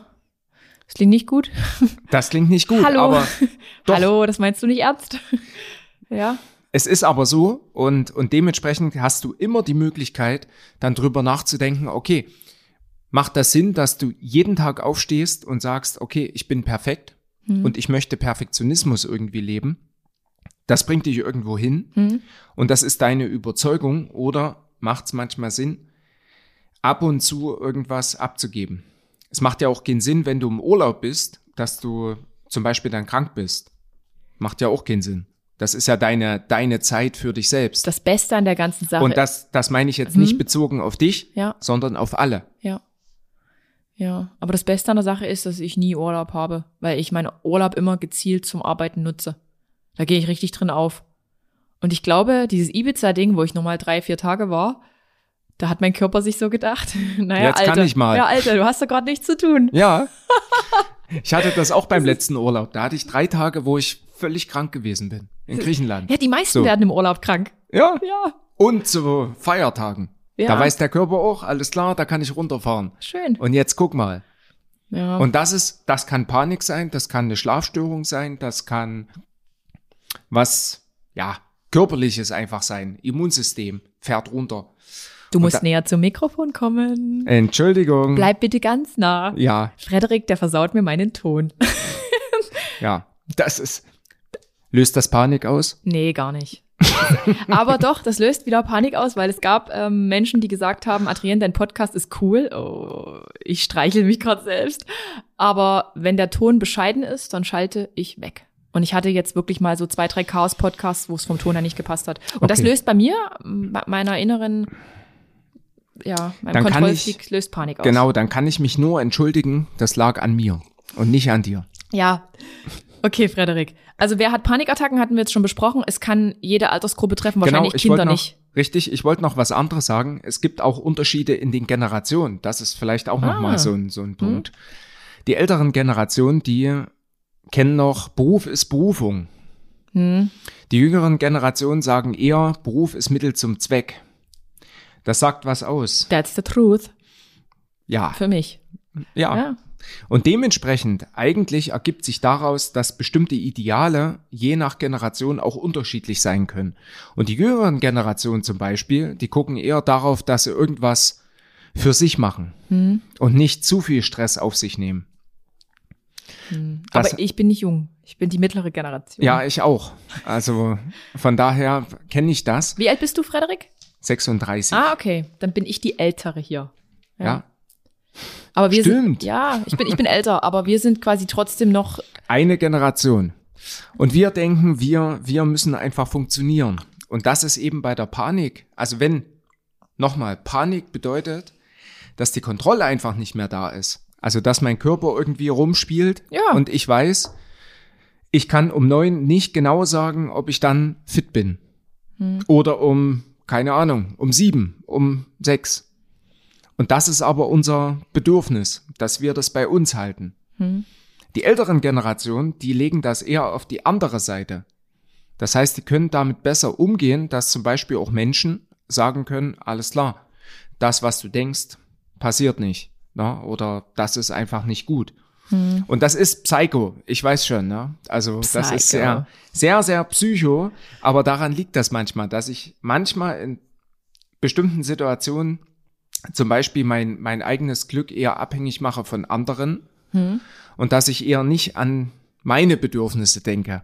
Das klingt nicht gut. Das klingt nicht gut, Hallo. aber doch. Hallo, das meinst du nicht ernst? ja. Es ist aber so und, und dementsprechend hast du immer die Möglichkeit, dann drüber nachzudenken, okay, macht das Sinn, dass du jeden Tag aufstehst und sagst, okay, ich bin perfekt und ich möchte Perfektionismus irgendwie leben? Das bringt dich irgendwo hin Hm? und das ist deine Überzeugung oder macht es manchmal Sinn, ab und zu irgendwas abzugeben? Es macht ja auch keinen Sinn, wenn du im Urlaub bist, dass du zum Beispiel dann krank bist. Macht ja auch keinen Sinn. Das ist ja deine, deine Zeit für dich selbst. Das Beste an der ganzen Sache. Und das, das meine ich jetzt Mhm. nicht bezogen auf dich, Ja. sondern auf alle. Ja. Ja. Aber das Beste an der Sache ist, dass ich nie Urlaub habe, weil ich meinen Urlaub immer gezielt zum Arbeiten nutze. Da gehe ich richtig drin auf. Und ich glaube, dieses Ibiza-Ding, wo ich nochmal drei, vier Tage war, da hat mein Körper sich so gedacht, naja, Jetzt kann Alter, ich mal. ja, Alter, du hast doch gerade nichts zu tun. Ja. Ich hatte das auch beim letzten Urlaub. Da hatte ich drei Tage, wo ich völlig krank gewesen bin. In Griechenland. Ja, die meisten So. werden im Urlaub krank. Ja. Ja, Und zu Feiertagen. Ja. Da weiß der Körper auch, alles klar, da kann ich runterfahren. schön. Und jetzt guck mal. Ja. Und das ist, das kann Panik sein, das kann eine Schlafstörung sein, das kann was, ja, körperliches einfach sein. Immunsystem fährt runter. Du musst näher zum Mikrofon kommen. Entschuldigung. Bleib bitte ganz nah. Ja, Frederik, der versaut mir meinen Ton. ja. Das ist, löst das Panik aus? Nee, gar nicht. Aber doch, das löst wieder Panik aus, weil es gab ähm, Menschen, die gesagt haben, Adrienne, dein Podcast ist cool. Oh, ich streichel mich gerade selbst. Aber wenn der Ton bescheiden ist, dann schalte ich weg. Und ich hatte jetzt wirklich mal so zwei, drei Chaos-Podcasts, wo es vom Ton her nicht gepasst hat. Und das Okay. löst bei mir, bei meiner inneren, ja, meinem Dann kann Kontrollfreak löst Panik aus. Genau, dann kann ich mich nur entschuldigen, das lag an mir und nicht an dir. Ja. Okay, Frederik. Also wer hat Panikattacken, hatten wir jetzt schon besprochen. Es kann jede Altersgruppe treffen, wahrscheinlich genau, ich Kinder noch, nicht. richtig, ich wollte noch was anderes sagen. Es gibt auch Unterschiede in den Generationen. Das ist vielleicht auch noch Ah. mal so ein, so ein Punkt. Die älteren Generationen, die kennen noch, Beruf ist Berufung. Hm. Die jüngeren Generationen sagen eher, Beruf ist Mittel zum Zweck. Das sagt was aus. That's the truth. Ja, Für mich. ja. Ja. Und dementsprechend eigentlich ergibt sich daraus, dass bestimmte Ideale je nach Generation auch unterschiedlich sein können. Und die jüngeren Generationen zum Beispiel, die gucken eher darauf, dass sie irgendwas für sich machen Hm. und nicht zu viel Stress auf sich nehmen. Das- Aber ich bin nicht jung. Ich bin die mittlere Generation. Ja, ich auch. Also von daher kenne ich das. Wie alt bist du, Frederik? 36. Ah, okay. Dann bin ich die ältere hier. ja. Aber wir Stimmt. sind, ja, ich bin, ich bin älter, aber wir sind quasi trotzdem noch, Eine Generation. Und wir denken, wir, wir müssen einfach funktionieren. Und das ist eben bei der Panik. Also wenn, nochmal, Panik bedeutet, dass die Kontrolle einfach nicht mehr da ist. Also dass mein Körper irgendwie rumspielt Ja. und ich weiß, ich kann um neun nicht genau sagen, ob ich dann fit bin. Oder um, keine Ahnung, um sieben, um sechs. Und das ist aber unser Bedürfnis, dass wir das bei uns halten. Die älteren Generationen, die legen das eher auf die andere Seite. Das heißt, die können damit besser umgehen, dass zum Beispiel auch Menschen sagen können, alles klar, das, was du denkst, passiert nicht. Ne? Oder das ist einfach nicht gut. Und das ist Psycho, ich weiß schon, ne? Also das ist Psycho. sehr, sehr, sehr psycho, aber daran liegt das manchmal, dass ich manchmal in bestimmten Situationen zum Beispiel mein, mein eigenes Glück eher abhängig mache von anderen und dass ich eher nicht an meine Bedürfnisse denke.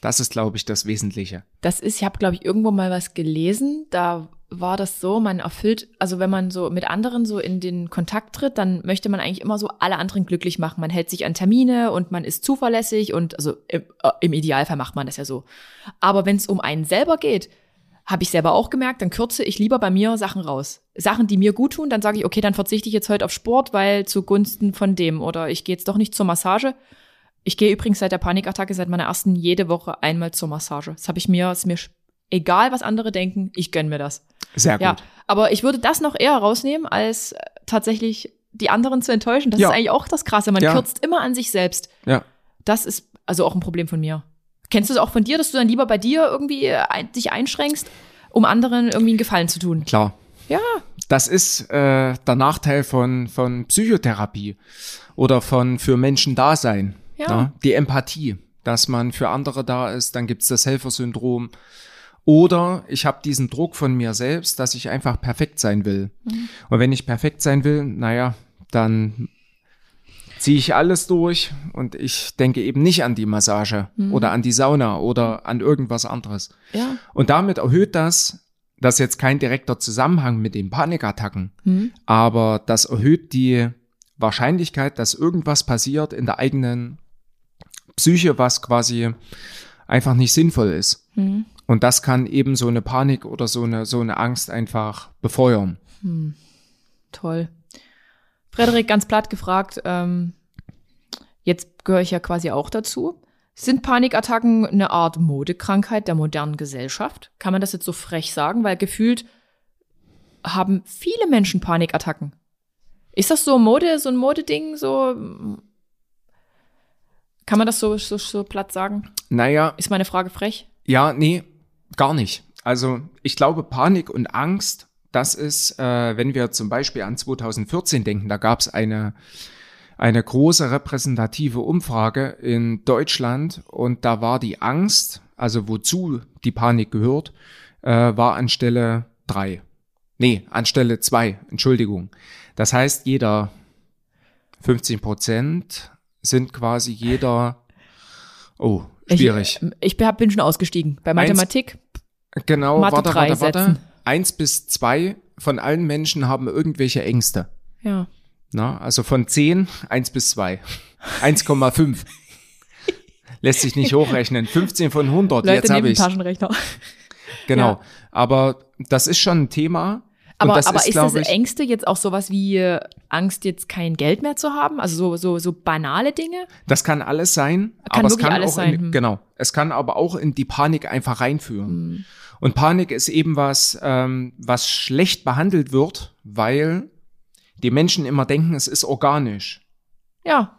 Das ist, glaube ich, das Wesentliche. das ist, ich habe, glaube ich, irgendwo mal was gelesen, da war das so, man erfüllt, also wenn man so mit anderen so in den Kontakt tritt, dann möchte man eigentlich immer so alle anderen glücklich machen. Man hält sich an Termine und man ist zuverlässig und also im, äh, im Idealfall macht man das ja so. Aber wenn es um einen selber geht, habe ich selber auch gemerkt, dann kürze ich lieber bei mir Sachen raus. Sachen, die mir gut tun, dann sage ich, okay, dann verzichte ich jetzt heute auf Sport, weil zugunsten von dem oder ich gehe jetzt doch nicht zur Massage. Ich gehe übrigens seit der Panikattacke, seit meiner ersten, jede Woche einmal zur Massage. Das habe ich mir, ist mir egal, was andere denken, ich gönn mir das. Sehr gut. Ja, aber ich würde das noch eher rausnehmen, als tatsächlich die anderen zu enttäuschen. Das Ja. ist eigentlich auch das Krasse. Man Ja. kürzt immer an sich selbst. Ja. Das ist also auch ein Problem von mir. Kennst du es auch von dir, dass du dann lieber bei dir irgendwie äh, ein, dich einschränkst, um anderen irgendwie einen Gefallen zu tun? Klar. Ja, Das ist äh, der Nachteil von, von Psychotherapie oder von für Menschen da sein. Ja. Ne? Die Empathie, dass man für andere da ist, dann gibt's das Helfersyndrom. Oder ich habe diesen Druck von mir selbst, dass ich einfach perfekt sein will. Und wenn ich perfekt sein will, naja, dann ziehe ich alles durch und ich denke eben nicht an die Massage oder an die Sauna oder an irgendwas anderes. ja. Und damit erhöht das, das ist jetzt kein direkter Zusammenhang mit den Panikattacken, aber das erhöht die Wahrscheinlichkeit, dass irgendwas passiert in der eigenen Psyche, was quasi einfach nicht sinnvoll ist. Und das kann eben so eine Panik oder so eine, so eine Angst einfach befeuern. Toll. Frederik, ganz platt gefragt, ähm, jetzt gehöre ich ja quasi auch dazu. Sind Panikattacken eine Art Modekrankheit der modernen Gesellschaft? Kann man das jetzt so frech sagen? Weil gefühlt haben viele Menschen Panikattacken. Ist das so Mode, so ein Modeding, so? Kann man das so, so, so platt sagen? Naja, Ist meine Frage frech? Ja, nee, gar nicht. Also ich glaube, Panik und Angst, das ist, äh, wenn wir zum Beispiel an 2014 denken, da gab es eine, eine große repräsentative Umfrage in Deutschland und da war die Angst, also wozu die Panik gehört, äh, war an Stelle drei. Nee, an Stelle zwei, Entschuldigung. Das heißt, jeder 15 Prozent sind quasi jeder, oh, schwierig. Ich, ich bin schon ausgestiegen. Bei Eins- Mathematik, Genau, Mathe warte, warte, warte. setzen. Eins bis zwei von allen Menschen haben irgendwelche Ängste. ja. Na, also von zehn, eins bis zwei. 1,5. Lässt sich nicht hochrechnen. 15 von 100, Leute jetzt habe ich Taschenrechner. Genau. Ja. Aber das ist schon ein Thema. Aber, aber ist, ist, das ich, Ängste jetzt auch sowas wie äh, Angst, jetzt kein Geld mehr zu haben? Also so, so, so banale Dinge? das kann alles sein. Kann aber es kann alles auch sein, in, hm. genau. Es kann aber auch in die Panik einfach reinführen. Hm. Und Panik ist eben was, ähm, was schlecht behandelt wird, weil die Menschen immer denken, es ist organisch. Ja.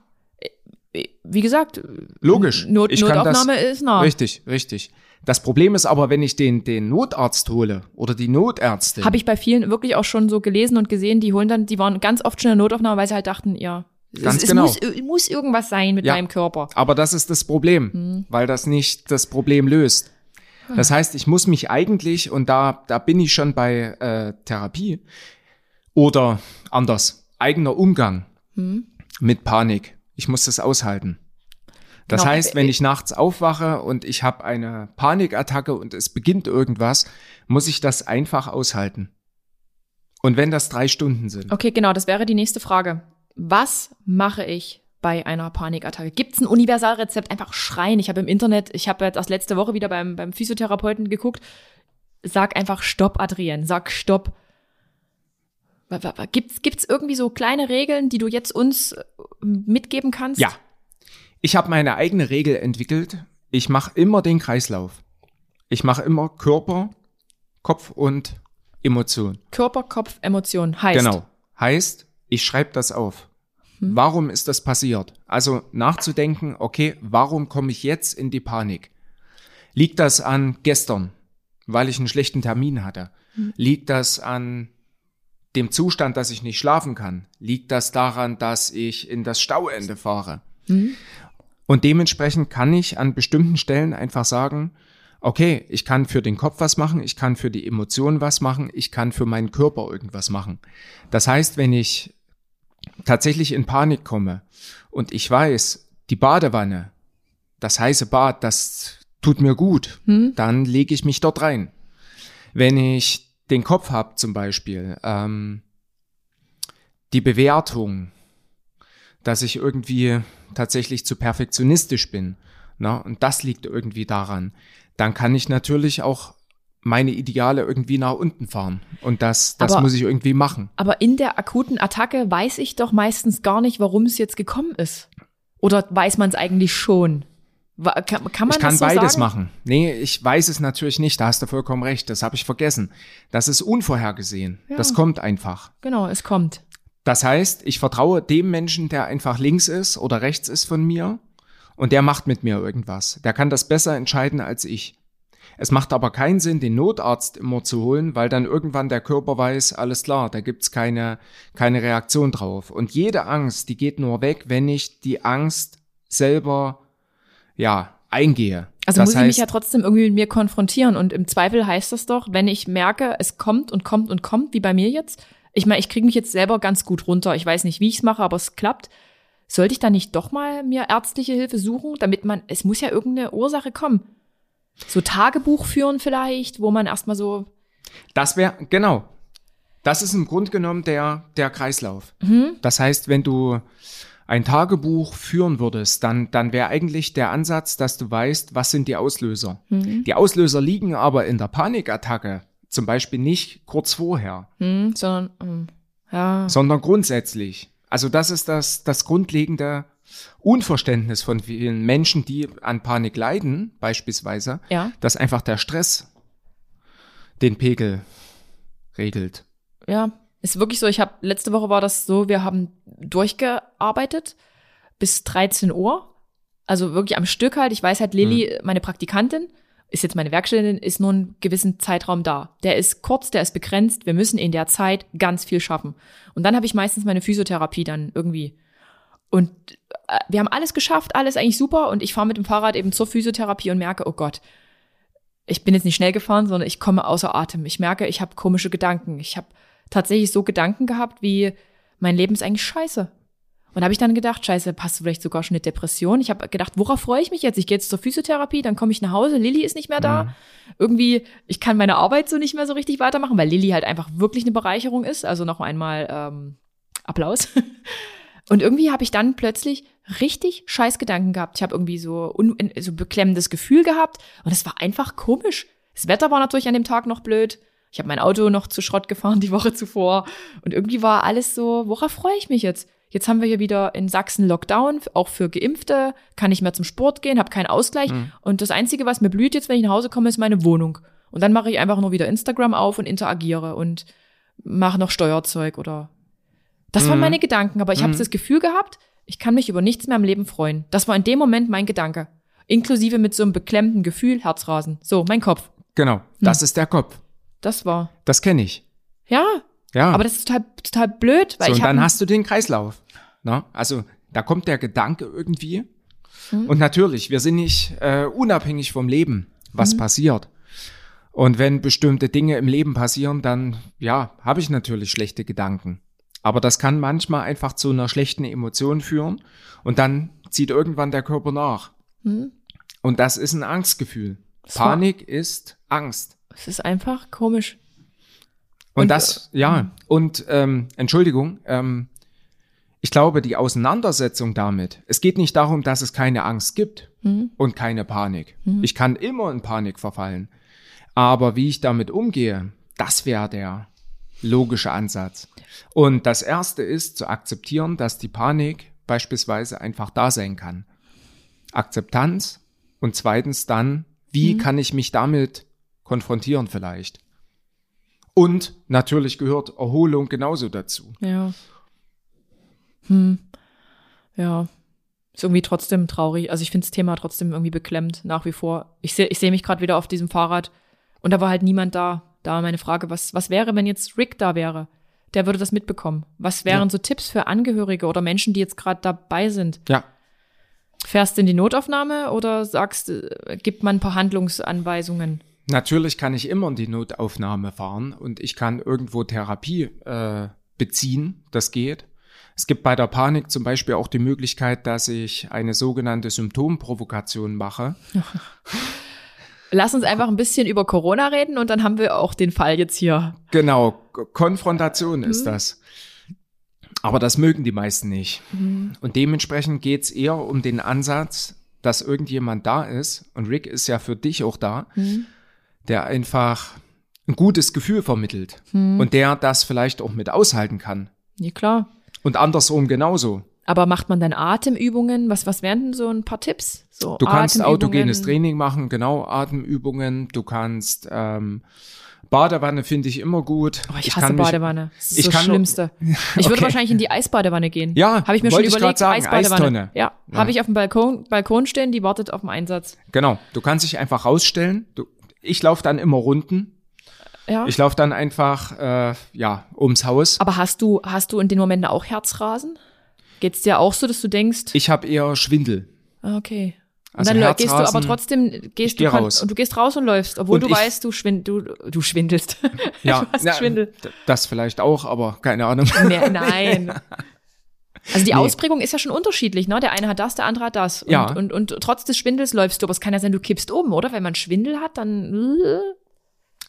Äh, Wie gesagt, Logisch. Not, Ich kann Notaufnahme das, ist nah. Richtig, richtig. Das Problem ist aber, wenn ich den, den Notarzt hole oder die Notärztin. Habe ich bei vielen wirklich auch schon so gelesen und gesehen, die holen dann, die waren ganz oft schon in der Notaufnahme, weil sie halt dachten, ja, Ganz es, es genau. muss, äh, muss irgendwas sein mit Ja. meinem Körper. aber das ist das Problem, Hm. weil das nicht das Problem löst. Das heißt, ich muss mich eigentlich, und da, da bin ich schon bei äh, Therapie oder anders, eigener Umgang Hm. mit Panik. Ich muss das aushalten. Das Genau. heißt, wenn ich nachts aufwache und ich habe eine Panikattacke und es beginnt irgendwas, muss ich das einfach aushalten. Und wenn das drei Stunden sind. Okay, genau, das wäre die nächste Frage. Was mache ich bei einer Panikattacke? Gibt es ein Universalrezept? Einfach schreien. Ich habe im Internet, ich habe jetzt erst letzte Woche wieder beim, beim Physiotherapeuten geguckt. Sag einfach Stopp, Adrien. Sag Stopp. Gibt's, gibt's irgendwie so kleine Regeln, die du jetzt uns äh, mitgeben kannst? Ja. Ich habe meine eigene Regel entwickelt. Ich mache immer den Kreislauf. Ich mache immer Körper, Kopf und Emotion. Körper, Kopf, Emotion heißt. Genau. Heißt, ich schreibe das auf. Hm. Warum ist das passiert? Also nachzudenken, okay, warum komme ich jetzt in die Panik? Liegt das an gestern, weil ich einen schlechten Termin hatte? Hm. Liegt das an dem Zustand, dass ich nicht schlafen kann? Liegt das daran, dass ich in das Stauende fahre? Mhm. Und dementsprechend kann ich an bestimmten Stellen einfach sagen, okay, ich kann für den Kopf was machen, ich kann für die Emotionen was machen, ich kann für meinen Körper irgendwas machen. Das heißt, wenn ich tatsächlich in Panik komme und ich weiß, die Badewanne, das heiße Bad, das tut mir gut, hm? dann lege ich mich dort rein. Wenn ich den Kopf habe zum Beispiel, ähm, die Bewertung, dass ich irgendwie tatsächlich zu perfektionistisch bin, na, und das liegt irgendwie daran, dann kann ich natürlich auch meine Ideale irgendwie nach unten fahren. Und das, das aber, muss ich irgendwie machen. Aber in der akuten Attacke weiß ich doch meistens gar nicht, warum es jetzt gekommen ist. Oder weiß man es eigentlich schon? Kann, kann man ich kann so beides sagen? machen. Nee, ich weiß es natürlich nicht. Da hast du vollkommen recht. Das habe ich vergessen. Das ist unvorhergesehen. Ja. Das kommt einfach. Genau, es kommt. Das heißt, ich vertraue dem Menschen, der einfach links ist oder rechts ist von mir und der macht mit mir irgendwas. Der kann das besser entscheiden als ich. Es macht aber keinen Sinn, den Notarzt immer zu holen, weil dann irgendwann der Körper weiß, alles klar, da gibt's keine, keine Reaktion drauf. Und jede Angst, die geht nur weg, wenn ich die Angst selber ja, eingehe. Also das muss ich heißt, mich ja trotzdem irgendwie mit mir konfrontieren. Und im Zweifel heißt das doch, wenn ich merke, es kommt und kommt und kommt, wie bei mir jetzt. Ich meine, ich kriege mich jetzt selber ganz gut runter. Ich weiß nicht, wie ich es mache, aber es klappt. Sollte ich da nicht doch mal mir ärztliche Hilfe suchen, damit man, es muss ja irgendeine Ursache kommen. So Tagebuch führen vielleicht, wo man erstmal so. Das wäre, genau. Das ist im Grunde genommen der, der Kreislauf. Mhm. Das heißt, wenn du ein Tagebuch führen würdest, dann, dann wäre eigentlich der Ansatz, dass du weißt, was sind die Auslöser. Mhm. Die Auslöser liegen aber in der Panikattacke zum Beispiel nicht kurz vorher, mhm, sondern, ähm, ja. sondern grundsätzlich. Also das ist das, das grundlegende Unverständnis von vielen Menschen, die an Panik leiden, beispielsweise, ja. dass einfach der Stress den Pegel regelt. Ja, ist wirklich so, ich habe, letzte Woche war das so, wir haben durchgearbeitet bis 13 Uhr. Also wirklich am Stück halt. Ich weiß halt, Lilly, mhm. meine Praktikantin, ist jetzt meine Werkstättin, ist nur einen gewissen Zeitraum da. Der ist kurz, der ist begrenzt. Wir müssen in der Zeit ganz viel schaffen. Und dann habe ich meistens meine Physiotherapie dann irgendwie. Und äh, wir haben alles geschafft, alles eigentlich super. Und ich fahre mit dem Fahrrad eben zur Physiotherapie und merke, oh Gott, ich bin jetzt nicht schnell gefahren, sondern ich komme außer Atem. Ich merke, ich habe komische Gedanken. Ich habe tatsächlich so Gedanken gehabt, wie mein Leben ist eigentlich scheiße. Und habe ich dann gedacht, scheiße, passt vielleicht sogar schon eine Depression. Ich habe gedacht, worauf freue ich mich jetzt? Ich gehe jetzt zur Physiotherapie, dann komme ich nach Hause, Lilly ist nicht mehr da. Mhm. Irgendwie, ich kann meine Arbeit so nicht mehr so richtig weitermachen, weil Lilly halt einfach wirklich eine Bereicherung ist. Also noch einmal ähm, Applaus. Und irgendwie habe ich dann plötzlich richtig scheiß Gedanken gehabt. Ich habe irgendwie so, un so beklemmendes Gefühl gehabt und es war einfach komisch. Das Wetter war natürlich an dem Tag noch blöd. Ich habe mein Auto noch zu Schrott gefahren die Woche zuvor. Und irgendwie war alles so, worauf freue ich mich jetzt? Jetzt haben wir hier wieder in Sachsen Lockdown, auch für Geimpfte, kann ich mehr zum Sport gehen, habe keinen Ausgleich. Mhm. Und das Einzige, was mir blüht jetzt, wenn ich nach Hause komme, ist meine Wohnung. Und dann mache ich einfach nur wieder Instagram auf und interagiere und mache noch Steuerzeug oder. Das mhm. waren meine Gedanken, aber ich mhm. habe das Gefühl gehabt, ich kann mich über nichts mehr im Leben freuen. Das war in dem Moment mein Gedanke. Inklusive mit so einem beklemmten Gefühl, Herzrasen. So, mein Kopf. Genau, das hm. ist der Kopf. Das war. Das kenne ich. Ja. Ja. Aber das ist total, total blöd, weil so, ich. Und dann hast du den Kreislauf. Na? Also da kommt der Gedanke irgendwie. Mhm. Und natürlich, wir sind nicht äh, unabhängig vom Leben, was mhm. passiert. Und wenn bestimmte Dinge im Leben passieren, dann ja, habe ich natürlich schlechte Gedanken. Aber das kann manchmal einfach zu einer schlechten Emotion führen und dann zieht irgendwann der Körper nach. Mhm. Und das ist ein Angstgefühl. Panik ist Angst. Es ist einfach komisch. Und, Und, das, ja, und ähm, Entschuldigung, ähm, ich glaube, die Auseinandersetzung damit, es geht nicht darum, dass es keine Angst gibt und keine Panik. Ich kann immer in Panik verfallen. Aber wie ich damit umgehe, das wäre der logische Ansatz. Und das erste ist zu akzeptieren, dass die Panik beispielsweise einfach da sein kann. Akzeptanz und zweitens dann, wie kann ich mich damit konfrontieren vielleicht? Und natürlich gehört Erholung genauso dazu. Ja. Hm. Ja. Ist irgendwie trotzdem traurig. Also ich finde das Thema trotzdem irgendwie beklemmt, nach wie vor. Ich sehe ich seh mich gerade wieder auf diesem Fahrrad und da war halt niemand da. Da war meine Frage, was, was wäre, wenn jetzt Rick da wäre? Der würde das mitbekommen. Was wären Ja. so Tipps für Angehörige oder Menschen, die jetzt gerade dabei sind? Ja, Fährst du in die Notaufnahme oder sagst, äh, gibt man ein paar Handlungsanweisungen? Natürlich kann ich immer in die Notaufnahme fahren und ich kann irgendwo Therapie äh, beziehen. Das geht. Es gibt bei der Panik zum Beispiel auch die Möglichkeit, dass ich eine sogenannte Symptomprovokation mache. Lass uns einfach ein bisschen über Corona reden und dann haben wir auch den Fall jetzt hier. Genau, Konfrontation ist das. Aber das mögen die meisten nicht. Und dementsprechend geht's eher um den Ansatz, dass irgendjemand da ist, und Rick ist ja für dich auch da, der einfach ein gutes Gefühl vermittelt und der das vielleicht auch mit aushalten kann. Ja, klar. Und andersrum genauso. Aber macht man dann Atemübungen? Was, was wären denn so ein paar Tipps? So Du kannst autogenes Training machen, genau, Atemübungen. Du kannst ähm, Badewanne finde ich immer gut. Oh, ich hasse kann mich- Badewanne. Das ist ich das kann Schlimmste. Ich würde Okay. wahrscheinlich in die Eisbadewanne gehen. Ja, habe ich mir schon ich überlegt. sagen, Eisbadewanne. Eistonne. Ja, Ja. habe ich auf dem Balkon, Balkon stehen, die wartet auf den Einsatz. Genau, du kannst dich einfach rausstellen. Du, ich laufe dann immer Runden. Ja. Ich laufe dann einfach äh, ja ums Haus. Aber hast du, hast du in den Momenten auch Herzrasen? Geht's dir auch so, dass du denkst, Ich habe eher Schwindel. ah, okay. Und Also dann läu- gehst du aber Herzrasen, trotzdem, gehst geh du raus. und du gehst raus und läufst, obwohl Und du ich- weißt, du schwind, du, du schwindelst. Ja, du hast na, Schwindel. Das vielleicht auch, aber keine Ahnung. Nee, nein. Also die Nee. Ausprägung ist ja schon unterschiedlich, ne? Der eine hat das, der andere hat das. Und, Ja. und, und trotz des Schwindels läufst du, aber es kann ja sein, du kippst um, oder? Wenn man Schwindel hat, dann äh,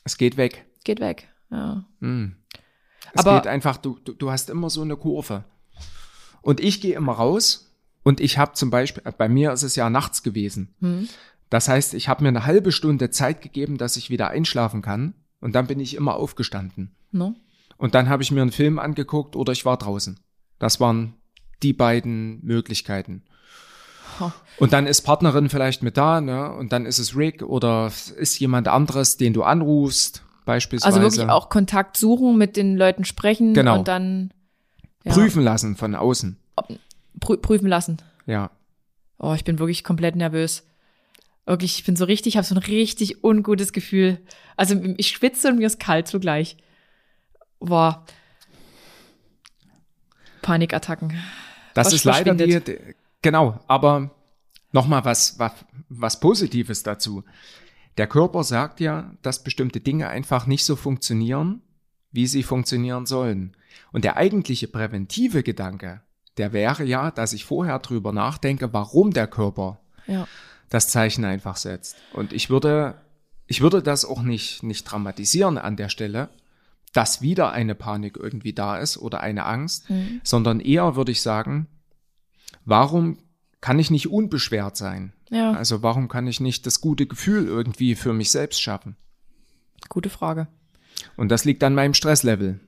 Es geht weg. geht weg. Ja. Hm. Es Aber- geht einfach, du, du, du hast immer so eine Kurve. Und ich gehe immer raus und ich habe zum Beispiel, bei mir ist es ja nachts gewesen. Hm. Das heißt, ich habe mir eine halbe Stunde Zeit gegeben, dass ich wieder einschlafen kann. Und dann bin ich immer aufgestanden. No? Und dann habe ich mir einen Film angeguckt oder ich war draußen. Das waren die beiden Möglichkeiten. Und dann ist Partnerin vielleicht mit da, ne? Und dann ist es Rick oder ist jemand anderes, den du anrufst, beispielsweise. Also wirklich auch Kontakt suchen, mit den Leuten sprechen Genau. und dann ja, prüfen lassen von außen. prü prüfen lassen. Ja. Oh, ich bin wirklich komplett nervös. Wirklich, ich bin so richtig, habe so ein richtig ungutes Gefühl. Also ich schwitze und mir ist kalt zugleich. Boah. Panikattacken. Das ist leider die, genau, aber nochmal was, was, was Positives dazu. Der Körper sagt ja, dass bestimmte Dinge einfach nicht so funktionieren, wie sie funktionieren sollen. Und der eigentliche präventive Gedanke, der wäre ja, dass ich vorher drüber nachdenke, warum der Körper Ja. das Zeichen einfach setzt. Und ich würde, ich würde das auch nicht, nicht dramatisieren an der Stelle, dass wieder eine Panik irgendwie da ist oder eine Angst, Mhm. sondern eher würde ich sagen, warum kann ich nicht unbeschwert sein? Ja, Also warum kann ich nicht das gute Gefühl irgendwie für mich selbst schaffen? gute Frage. Und das liegt an meinem Stresslevel.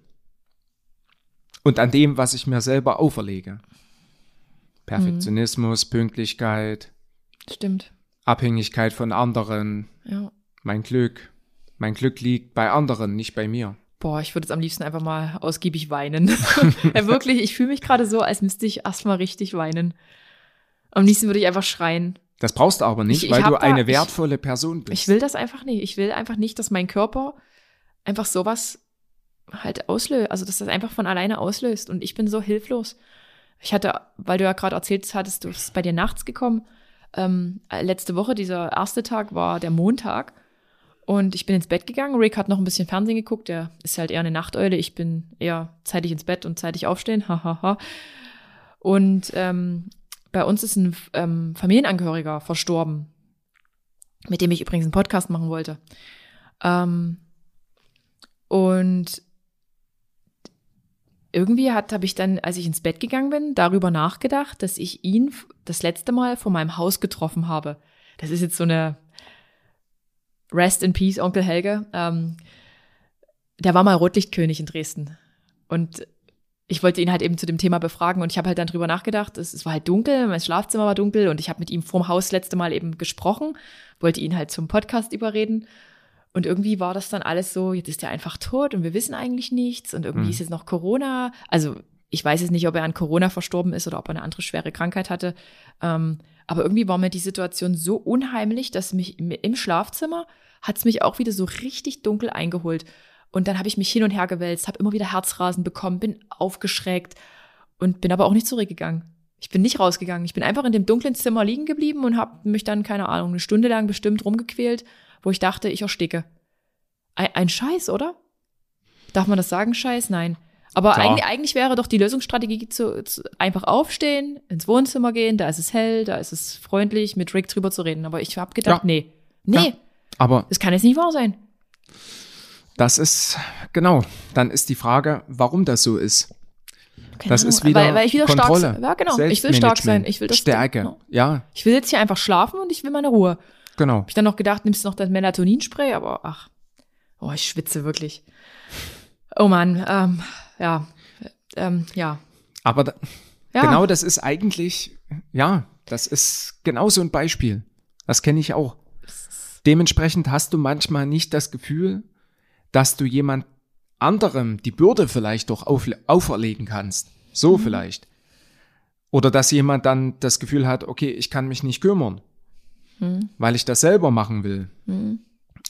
Und an dem, was ich mir selber auferlege. Perfektionismus, Pünktlichkeit, Stimmt. Abhängigkeit Abhängigkeit von anderen, Ja. mein Glück. Mein Glück liegt bei anderen, nicht bei mir. Boah, ich würde jetzt am liebsten einfach mal ausgiebig weinen. ja, wirklich, ich fühle mich gerade so, als müsste ich erstmal richtig weinen. Am liebsten würde ich einfach schreien. Das brauchst du aber nicht, Ich- ich weil du da- eine ich- wertvolle Person bist. Ich will das einfach nicht. Ich will einfach nicht, dass mein Körper einfach sowas halt auslöst. Also, dass das einfach von alleine auslöst. Und ich bin so hilflos. Ich hatte, weil du ja gerade erzählt hattest, du bist bei dir nachts gekommen. Ähm, letzte Woche, dieser erste Tag war der Montag. Und ich bin ins Bett gegangen. Rick hat noch ein bisschen Fernsehen geguckt. Der ist halt eher eine Nachteule. Ich bin eher zeitig ins Bett und zeitig aufstehen. Hahaha. und ähm, bei uns ist ein ähm, Familienangehöriger verstorben, mit dem ich übrigens einen Podcast machen wollte. Ähm, und irgendwie habe ich dann, als ich ins Bett gegangen bin, darüber nachgedacht, dass ich ihn das letzte Mal vor meinem Haus getroffen habe. Das ist jetzt so eine Rest in Peace, Onkel Helge. Ähm, der war mal Rotlichtkönig in Dresden. Und ich wollte ihn halt eben zu dem Thema befragen und ich habe halt dann drüber nachgedacht. Es, es war halt dunkel, mein Schlafzimmer war dunkel und ich habe mit ihm vorm Haus letzte Mal eben gesprochen, wollte ihn halt zum Podcast überreden. Und irgendwie war das dann alles so, jetzt ist er einfach tot und wir wissen eigentlich nichts und irgendwie Hm. ist jetzt noch Corona. Also ich weiß jetzt nicht, ob er an Corona verstorben ist oder ob er eine andere schwere Krankheit hatte. Ähm, aber irgendwie war mir die Situation so unheimlich, dass mich im- im Schlafzimmer hat es mich auch wieder so richtig dunkel eingeholt. Und dann habe ich mich hin und her gewälzt, habe immer wieder Herzrasen bekommen, bin aufgeschreckt und bin aber auch nicht zurückgegangen. Ich bin nicht rausgegangen. Ich bin einfach in dem dunklen Zimmer liegen geblieben und habe mich dann, keine Ahnung, eine Stunde lang bestimmt rumgequält, wo ich dachte, ich ersticke. Ein, ein Scheiß, oder? Darf man das sagen, Scheiß? Nein. Aber eigentlich, eigentlich wäre doch die Lösungsstrategie zu, zu einfach aufstehen, ins Wohnzimmer gehen, da ist es hell, da ist es freundlich, mit Rick drüber zu reden. Aber ich habe gedacht, Ja. nee, nee, Ja. Aber das kann jetzt nicht wahr sein. das ist, genau, dann ist die Frage, warum das so ist. Keine Das Ahnung, ist wieder weil, weil ich wieder Kontrolle. stark. Ja, genau. Ich will stark sein. Ich will das Stärke. Ja. Ja, Ich will jetzt hier einfach schlafen und ich will meine Ruhe. genau. Hab ich dann noch gedacht, nimmst du noch das Melatoninspray, aber ach, oh, ich schwitze wirklich. Oh Mann, ähm, ja, ähm, ja, Aber da, ja. genau das ist eigentlich, ja, das ist genau so ein Beispiel. Das kenne ich auch. Dementsprechend hast du manchmal nicht das Gefühl, dass du jemand anderem die Bürde vielleicht doch auf, auferlegen kannst. So Mhm. vielleicht. Oder dass jemand dann das Gefühl hat, okay, ich kann mich nicht kümmern, Mhm. weil ich das selber machen will. Mhm.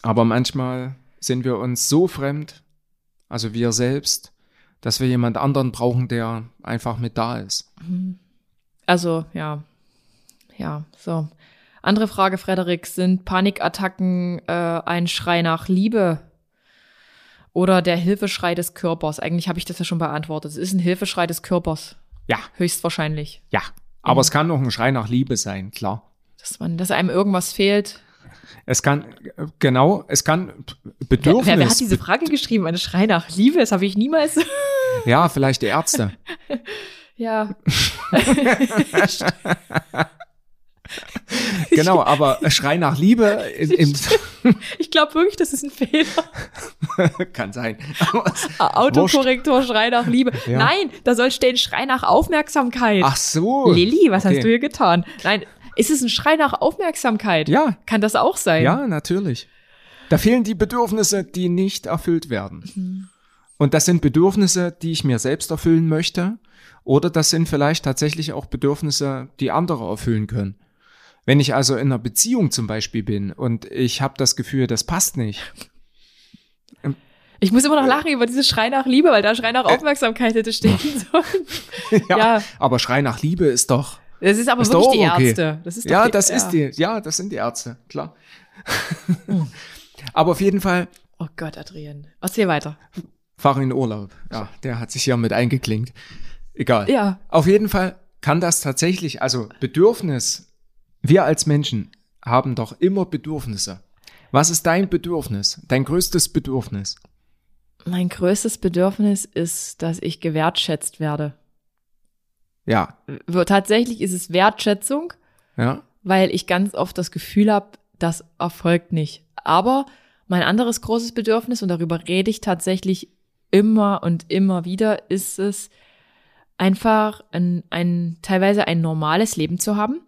Aber manchmal sind wir uns so fremd, also wir selbst, dass wir jemand anderen brauchen, der einfach mit da ist. Also, ja, ja, so. Andere Frage, Frederik, sind Panikattacken äh, ein Schrei nach Liebe oder der Hilfeschrei des Körpers? Eigentlich habe ich das ja schon beantwortet. Es ist ein Hilfeschrei des Körpers, Ja, höchstwahrscheinlich. ja. Aber es kann noch ein Schrei nach Liebe sein, klar. Dass man, dass einem irgendwas fehlt. Es kann, genau, es kann Wer, Bedürfnis. wer, wer hat diese Frage geschrieben? Ein Schrei nach Liebe? Das habe ich niemals. ja, vielleicht die Ärzte. ja. genau, aber Schrei nach Liebe im, Ich glaube wirklich, das ist ein Fehler. kann sein. Autokorrektor, Schrei nach Liebe. Ja. Nein, da soll stehen Schrei nach Aufmerksamkeit. Ach so. Lilly, was Okay. hast du hier getan? Nein, ist es ein Schrei nach Aufmerksamkeit? Ja, Kann das auch sein? ja, natürlich. Da fehlen die Bedürfnisse, die nicht erfüllt werden. Und das sind Bedürfnisse, die ich mir selbst erfüllen möchte. Oder das sind vielleicht tatsächlich auch Bedürfnisse, die andere erfüllen können. Wenn ich also in einer Beziehung zum Beispiel bin und ich habe das Gefühl, das passt nicht, Ich muss immer noch lachen über dieses Schrei nach Liebe, weil da Schrei nach Aufmerksamkeit hätte stehen sollen. ja, Ja. aber Schrei nach Liebe ist doch, Das ist aber Ist wirklich die okay. Ärzte. Das ist ja, die, das ja. ist die, ja, das sind die Ärzte, klar. aber auf jeden Fall, Oh Gott, Adrian. Erzähl weiter. fahr in Urlaub. Ja, der hat sich ja mit eingeklinkt. Egal. Ja. Auf jeden Fall kann das tatsächlich, also Bedürfnis, wir als Menschen haben doch immer Bedürfnisse. Was ist dein Bedürfnis? Dein größtes Bedürfnis? Mein größtes Bedürfnis ist, dass ich gewertschätzt werde. Ja, Tatsächlich ist es Wertschätzung, ja, weil ich ganz oft das Gefühl habe, das erfolgt nicht. Aber mein anderes großes Bedürfnis, und darüber rede ich tatsächlich immer und immer wieder, ist es, einfach ein, ein teilweise ein normales Leben zu haben.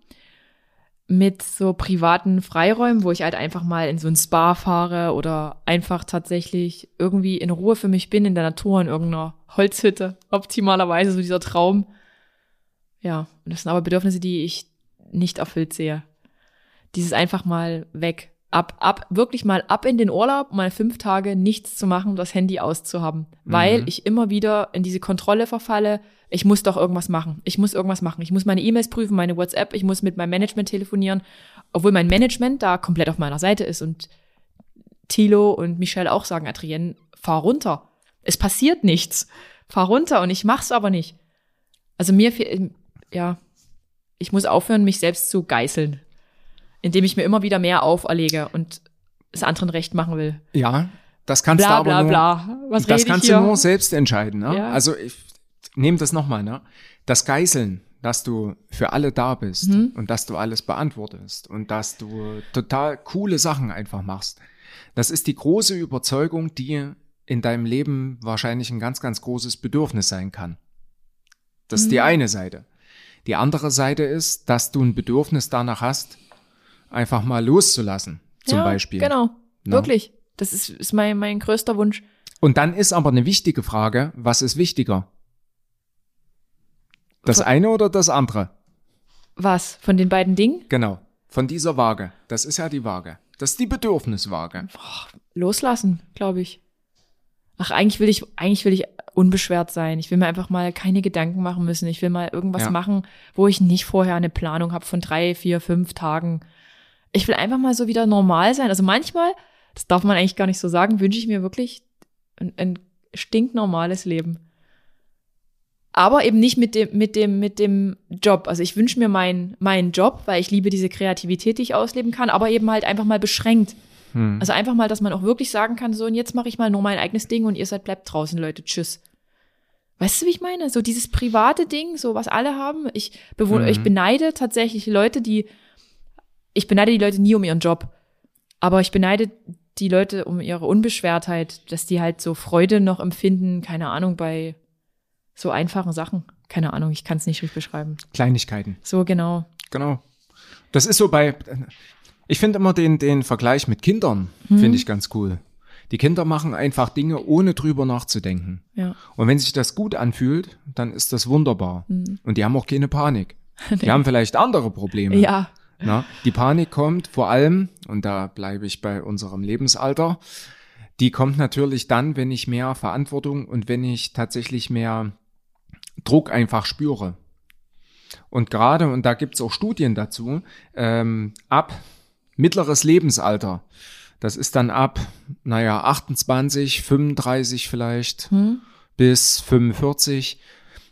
Mit so privaten Freiräumen, wo ich halt einfach mal in so ein Spa fahre oder einfach tatsächlich irgendwie in Ruhe für mich bin, in der Natur, in irgendeiner Holzhütte. Optimalerweise so dieser Traum. Ja, und das sind aber Bedürfnisse, die ich nicht erfüllt sehe. Dieses einfach mal weg. Ab, ab, wirklich mal ab in den Urlaub, mal fünf Tage nichts zu machen, das Handy auszuhaben. Weil Mhm. ich immer wieder in diese Kontrolle verfalle, ich muss doch irgendwas machen. Ich muss irgendwas machen. Ich muss meine E-Mails prüfen, meine WhatsApp, ich muss mit meinem Management telefonieren, obwohl mein Management da komplett auf meiner Seite ist und Thilo und Michelle auch sagen, Adrienne, fahr runter. Es passiert nichts. Fahr runter und ich mach's aber nicht. Also mir fehlt, ja, ich muss aufhören, mich selbst zu geißeln, indem ich mir immer wieder mehr auferlege und es anderen recht machen will. ja, das kannst du Bla aber bla nur, bla. Was das kannst du nur selbst entscheiden. Ne? Ja. Also ich, nehm das nochmal, ne? Das Geißeln, dass du für alle da bist Mhm. und dass du alles beantwortest und dass du total coole Sachen einfach machst. Das ist die große Überzeugung, die in deinem Leben wahrscheinlich ein ganz, ganz großes Bedürfnis sein kann. Das ist die Mhm. eine Seite. Die andere Seite ist, dass du ein Bedürfnis danach hast, einfach mal loszulassen, zum ja, Beispiel. Genau, Ne? wirklich. Das ist, ist mein, mein größter Wunsch. Und dann ist aber eine wichtige Frage, was ist wichtiger? Das eine oder das andere? Was? Von den beiden Dingen? Genau. Von dieser Waage. Das ist ja die Waage. Das ist die Bedürfniswaage. Loslassen, glaube ich. Ach, eigentlich will ich, eigentlich will ich unbeschwert sein. Ich will mir einfach mal keine Gedanken machen müssen. Ich will mal irgendwas Ja. machen, wo ich nicht vorher eine Planung habe von drei, vier, fünf Tagen. Ich will einfach mal so wieder normal sein. Also manchmal, das darf man eigentlich gar nicht so sagen, wünsche ich mir wirklich ein, ein stinknormales Leben. Aber eben nicht mit dem, mit dem, mit dem Job. Also ich wünsche mir meinen, meinen Job, weil ich liebe diese Kreativität, die ich ausleben kann, aber eben halt einfach mal beschränkt. Hm. Also einfach mal, dass man auch wirklich sagen kann, so, und jetzt mache ich mal nur mein eigenes Ding und ihr seid bleibt draußen, Leute, tschüss. Weißt du, wie ich meine? So dieses private Ding, so was alle haben. Ich, bewohne, Mhm. ich beneide tatsächlich Leute, die, ich beneide die Leute nie um ihren Job. Aber ich beneide die Leute um ihre Unbeschwertheit, dass die halt so Freude noch empfinden, keine Ahnung, bei so einfachen Sachen. Keine Ahnung, ich kann es nicht richtig beschreiben. Kleinigkeiten. So genau. Genau. Das ist so bei, ich finde immer den, den Vergleich mit Kindern, Mhm. finde ich ganz cool. Die Kinder machen einfach Dinge, ohne drüber nachzudenken. Ja. Und wenn sich das gut anfühlt, dann ist das wunderbar. Mhm. Und die haben auch keine Panik. Die haben vielleicht andere Probleme. Ja. Na, die Panik kommt vor allem, und da bleibe ich bei unserem Lebensalter, die kommt natürlich dann, wenn ich mehr Verantwortung und wenn ich tatsächlich mehr Druck einfach spüre. Und gerade, und da gibt's auch Studien dazu, ähm, ab mittleres Lebensalter, das ist dann ab, naja, 28, 35 vielleicht Hm? bis 45,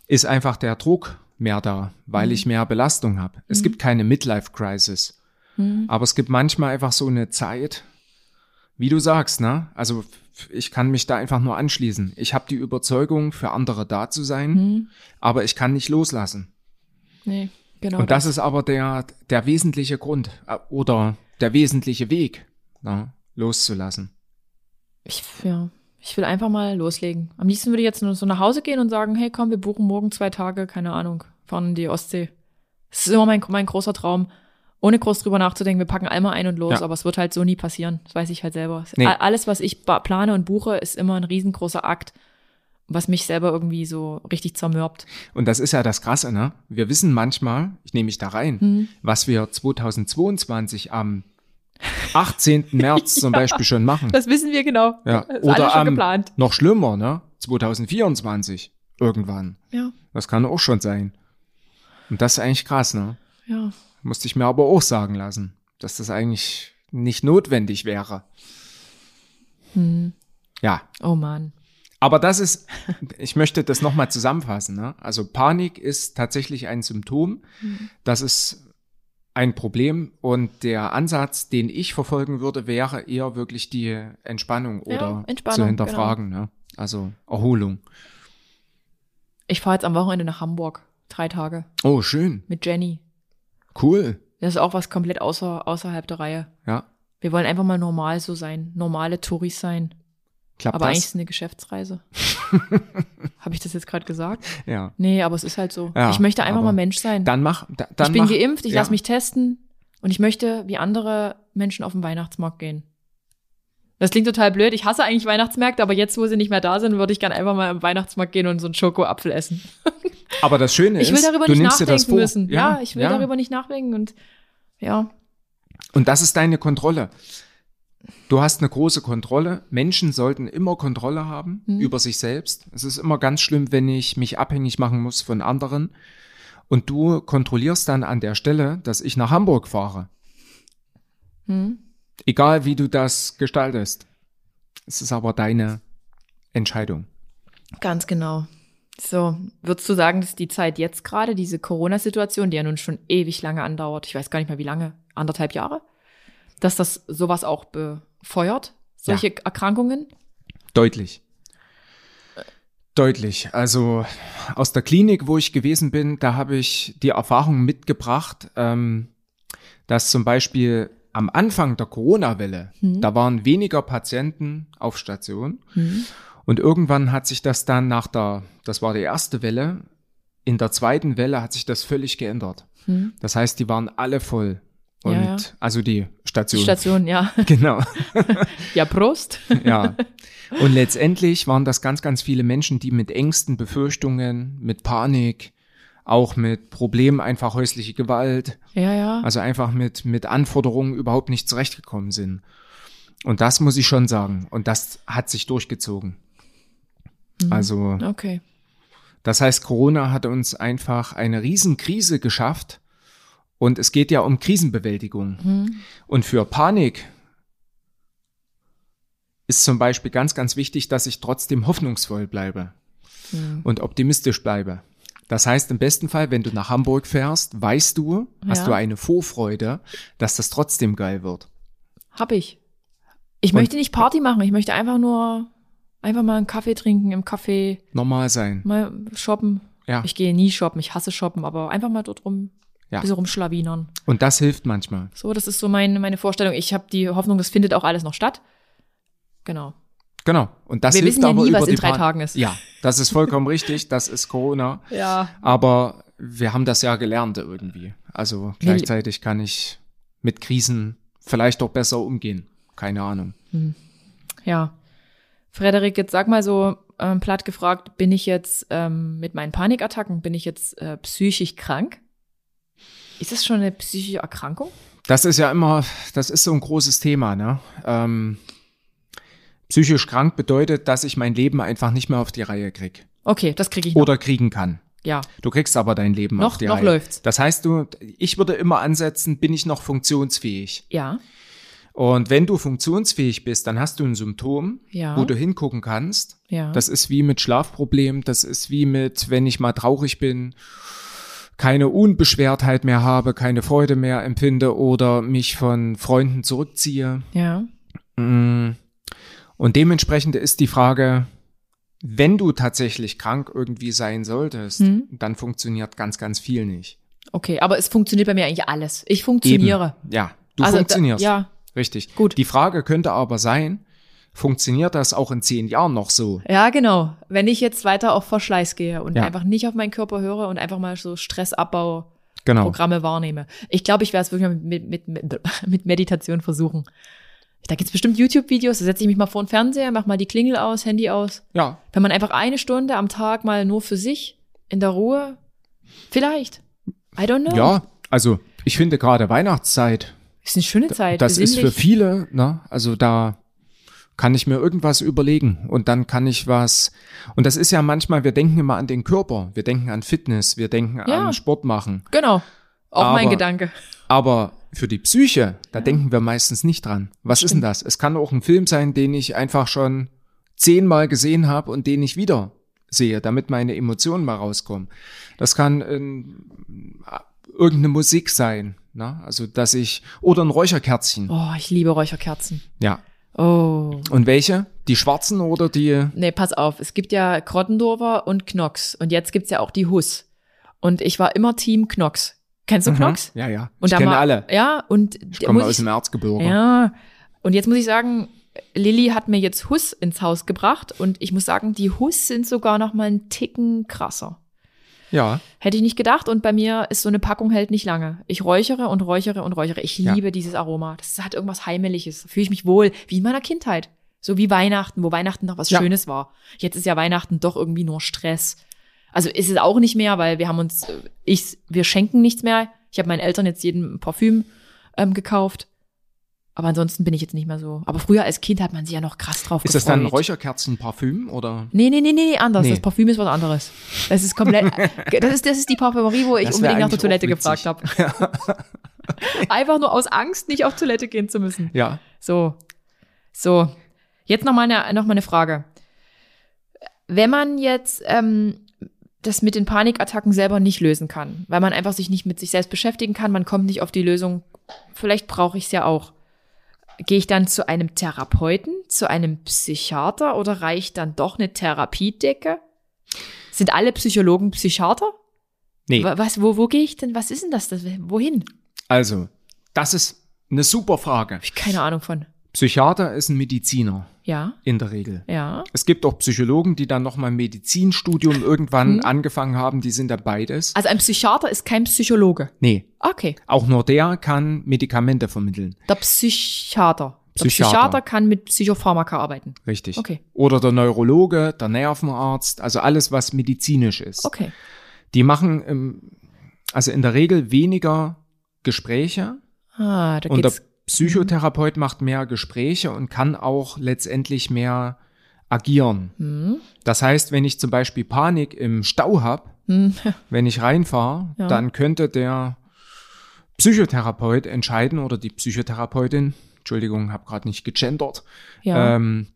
ist einfach der Druck mehr da, weil Mhm. ich mehr Belastung habe. Es gibt keine Midlife-Crisis, Hm? aber es gibt manchmal einfach so eine Zeit, wie du sagst, ne? Also ich kann mich da einfach nur anschließen. Ich habe die Überzeugung, für andere da zu sein, Hm? aber ich kann nicht loslassen. Nee, genau. Und das ist aber der, der wesentliche Grund äh, oder der wesentliche Weg, ne? loszulassen. Ich, ja, ich will einfach mal loslegen. Am liebsten würde ich jetzt nur so nach Hause gehen und sagen, hey, komm, wir buchen morgen zwei Tage, keine Ahnung, fahren in die Ostsee. Das ist immer mein, mein großer Traum. Ohne groß drüber nachzudenken, wir packen einmal ein und los, Ja. aber es wird halt so nie passieren. Das weiß ich halt selber. Nee. Alles, was ich plane und buche, ist immer ein riesengroßer Akt, was mich selber irgendwie so richtig zermürbt. Und das ist ja das Krasse, ne? Wir wissen manchmal, ich nehme mich da rein, Hm. was wir 2022 am 18. März zum Beispiel schon machen. Das wissen wir genau. Ja. Oder am, geplant. noch schlimmer, ne? 2024 irgendwann. Ja, Das kann auch schon sein. Und das ist eigentlich krass, ne? ja. Musste ich mir aber auch sagen lassen, dass das eigentlich nicht notwendig wäre. Hm. Ja, Oh Mann. Aber das ist, ich möchte das nochmal zusammenfassen. Ne? Also Panik ist tatsächlich ein Symptom. Das ist ein Problem und der Ansatz, den ich verfolgen würde, wäre eher wirklich die Entspannung Ja, oder Entspannung, zu hinterfragen. Ne? Also Erholung. Ich fahre jetzt am Wochenende nach Hamburg. Drei Tage. Oh, schön. Mit Jenny. Cool. Das ist auch was komplett außer, außerhalb der Reihe. Ja. Wir wollen einfach mal normal so sein. Normale Touris sein. Klappt aber eigentlich ist das? es eine Geschäftsreise. Habe ich das jetzt gerade gesagt? Ja. Nee, aber es ist halt so. Ja, ich möchte einfach mal Mensch sein. Dann mach, da, dann ich bin mach, geimpft, ich ja. lasse mich testen und ich möchte wie andere Menschen auf den Weihnachtsmarkt gehen. Das klingt total blöd. Ich hasse eigentlich Weihnachtsmärkte, aber jetzt, wo sie nicht mehr da sind, würde ich gern einfach mal am Weihnachtsmarkt gehen und so einen Schokoapfel essen. Aber das Schöne Ich will ist, darüber du nicht nimmst dir das nachdenken vor. müssen. Ja, ich will ja. darüber nicht nachdenken und ja. Und das ist deine Kontrolle. Du hast eine große Kontrolle. Menschen sollten immer Kontrolle haben Mhm. über sich selbst. Es ist immer ganz schlimm, wenn ich mich abhängig machen muss von anderen. Und du kontrollierst dann an der Stelle, dass ich nach Hamburg fahre. Hm. Egal wie du das gestaltest. Es ist aber deine Entscheidung. Ganz genau. So, würdest du sagen, dass die Zeit jetzt gerade, diese Corona-Situation, die ja nun schon ewig lange andauert, ich weiß gar nicht mehr wie lange, anderthalb Jahre, dass das sowas auch befeuert, solche Erkrankungen? Deutlich. Deutlich. Also aus der Klinik, wo ich gewesen bin, da habe ich die Erfahrung mitgebracht, ähm, dass zum Beispiel am Anfang der Corona-Welle, Mhm. da waren weniger Patienten auf Station. Hm. Und irgendwann hat sich das dann nach der, das war die erste Welle, in der zweiten Welle hat sich das völlig geändert. Hm. Das heißt, die waren alle voll. Und Ja, ja. also die Die Station. Station, ja. Genau. Ja, Prost. Ja. Und letztendlich waren das ganz, ganz viele Menschen, die mit Ängsten, Befürchtungen, mit Panik, auch mit Problemen, einfach häusliche Gewalt, Ja, ja. also einfach mit, mit Anforderungen überhaupt nicht zurechtgekommen sind. Und das muss ich schon sagen. Und das hat sich durchgezogen. Also, Okay. das heißt, Corona hat uns einfach eine Riesenkrise geschafft. Und es geht ja um Krisenbewältigung. Hm. Und für Panik ist zum Beispiel ganz, ganz wichtig, dass ich trotzdem hoffnungsvoll bleibe Hm. und optimistisch bleibe. Das heißt, im besten Fall, wenn du nach Hamburg fährst, weißt du, hast Ja. du eine Vorfreude, dass das trotzdem geil wird. Hab ich. Ich Und- möchte nicht Party machen, ich möchte einfach nur einfach mal einen Kaffee trinken im Café, Normal sein. mal shoppen. Ja. Ich gehe nie shoppen, ich hasse shoppen, aber einfach mal dort rum, Ja. bisschen rumschlawinern. Und das hilft manchmal. So, das ist so meine, meine Vorstellung. Ich habe die Hoffnung, das findet auch alles noch statt. Genau. Genau. Und das Wir hilft wissen ja aber nie, über was die in drei Pan- Tagen ist. Ja, das ist vollkommen richtig. Das ist Corona. Ja. Aber wir haben das ja gelernt irgendwie. Also gleichzeitig kann ich mit Krisen vielleicht auch besser umgehen. Keine Ahnung. Ja. Frederik, jetzt sag mal so ähm, platt gefragt, bin ich jetzt ähm, mit meinen Panikattacken, bin ich jetzt äh, psychisch krank? Ist das schon eine psychische Erkrankung? Das ist ja immer, das ist so ein großes Thema, ne? Ähm, psychisch krank bedeutet, dass ich mein Leben einfach nicht mehr auf die Reihe krieg Okay, das kriege ich noch. oder kriegen kann. Ja. Du kriegst aber dein Leben Noch- auf die noch Reihe. läuft's. Das heißt, du, ich würde immer ansetzen, bin ich noch funktionsfähig? Ja. Und wenn du funktionsfähig bist, dann hast du ein Symptom, Ja. wo du hingucken kannst. Ja. Das ist wie mit Schlafproblemen, das ist wie mit, wenn ich mal traurig bin, keine Unbeschwertheit mehr habe, keine Freude mehr empfinde oder mich von Freunden zurückziehe. ja. Mm. Und dementsprechend ist die Frage, wenn du tatsächlich krank irgendwie sein solltest, Hm. dann funktioniert ganz, ganz viel nicht. Okay, aber es funktioniert bei mir eigentlich alles. Ich funktioniere. Eben. Ja, du Also da- funktionierst. ja. Richtig. Gut. Die Frage könnte aber sein, funktioniert das auch in zehn Jahren noch so? Ja, genau. Wenn ich jetzt weiter auf Verschleiß gehe und Ja. einfach nicht auf meinen Körper höre und einfach mal so Stressabbau Genau. Programme wahrnehme. Ich glaube, ich werde es wirklich mal mit, mit, mit, mit Meditation versuchen. Da gibt's bestimmt YouTube-Videos, da setze ich mich mal vor den Fernseher, mach mal die Klingel aus, Handy aus. Ja, Wenn man einfach eine Stunde am Tag mal nur für sich in der Ruhe, vielleicht. I don't know. ja. Also ich finde gerade Weihnachtszeit, Ist eine schöne Zeit. das ist für besinnlich. viele, ne? Also da kann ich mir irgendwas überlegen und dann kann ich was. Und das ist ja manchmal, wir denken immer an den Körper, wir denken an Fitness, wir denken Ja. an Sport machen. Genau. Auch mein Aber- Gedanke. Aber für die Psyche, da denken wir meistens nicht dran. Was ist denn das? Es kann auch ein Film sein, den ich einfach schon zehnmal gesehen habe und den ich wieder sehe, damit meine Emotionen mal rauskommen. Das kann ähm, irgendeine Musik sein, ne? Also dass ich oder ein Räucherkerzchen. Oh, ich liebe Räucherkerzen. Ja. Oh. Und welche? Die schwarzen oder die? Nee, pass auf. Es gibt ja Krottendorfer und Knox. Und jetzt gibt's ja auch die Huss. Und ich war immer Team Knox. Kennst du Knox? Mhm. Ja, ja. Und ich da kenne alle. Ja, und Ich komme aus dem Erzgebirge. Ja. Und jetzt muss ich sagen, Lilly hat mir jetzt Huss ins Haus gebracht und ich muss sagen, die Huss sind sogar noch mal einen Ticken krasser. Ja. Hätte ich nicht gedacht und bei mir ist so eine Packung hält nicht lange. Ich räuchere und räuchere und räuchere. Ich Ja. liebe dieses Aroma. Das hat irgendwas Heimeliges. Fühle ich mich wohl, wie in meiner Kindheit. So wie Weihnachten, wo Weihnachten noch was Ja. Schönes war. Jetzt ist ja Weihnachten doch irgendwie nur Stress. Also ist es auch nicht mehr, weil wir haben uns, äh, ich, wir schenken nichts mehr. Ich habe meinen Eltern jetzt jeden Parfüm ähm, gekauft. Aber ansonsten bin ich jetzt nicht mehr so. Aber früher als Kind hat man sich ja noch krass drauf Ist das gefreut. dann Räucherkerzenparfüm oder? Nee, nee, nee, nee, anders. Nee. Das Parfüm ist was anderes. Das ist komplett, das ist, das ist die Parfümerie, wo ich Das unbedingt nach der Toilette gefragt habe. Einfach nur aus Angst, nicht auf Toilette gehen zu müssen. Ja. So. So. Jetzt noch mal eine, noch mal eine Frage. Wenn man jetzt ähm, das mit den Panikattacken selber nicht lösen kann, weil man einfach sich nicht mit sich selbst beschäftigen kann, man kommt nicht auf die Lösung, vielleicht brauche ich es ja auch. Gehe ich dann zu einem Therapeuten, zu einem Psychiater oder reicht dann doch eine Therapiedecke? Sind alle Psychologen Psychiater? Nee, Wa- Was, wo, wo gehe ich denn? Was ist denn das? das wohin? also, das ist eine super Frage. Hab ich keine Ahnung von. Psychiater ist ein Mediziner Ja, in der Regel. ja. Es gibt auch Psychologen, die dann nochmal Medizinstudium irgendwann angefangen haben, die sind dann beides. Also ein Psychiater ist kein Psychologe. Nee, Okay. auch nur der kann Medikamente vermitteln. Der Psychiater. Der Psychiater. Psychiater kann mit Psychopharmaka arbeiten. Richtig. Okay. Oder der Neurologe, der Nervenarzt, also alles, was medizinisch ist. Okay. Die machen ähm, also in der Regel weniger Gespräche Ah, da geht's. Psychotherapeut macht mehr Gespräche und kann auch letztendlich mehr agieren. Hm. Das heißt, wenn ich zum Beispiel Panik im Stau habe, Hm. wenn ich reinfahre, Ja. dann könnte der Psychotherapeut entscheiden oder die Psychotherapeutin, Entschuldigung, habe gerade nicht gegendert, Ja. ähm,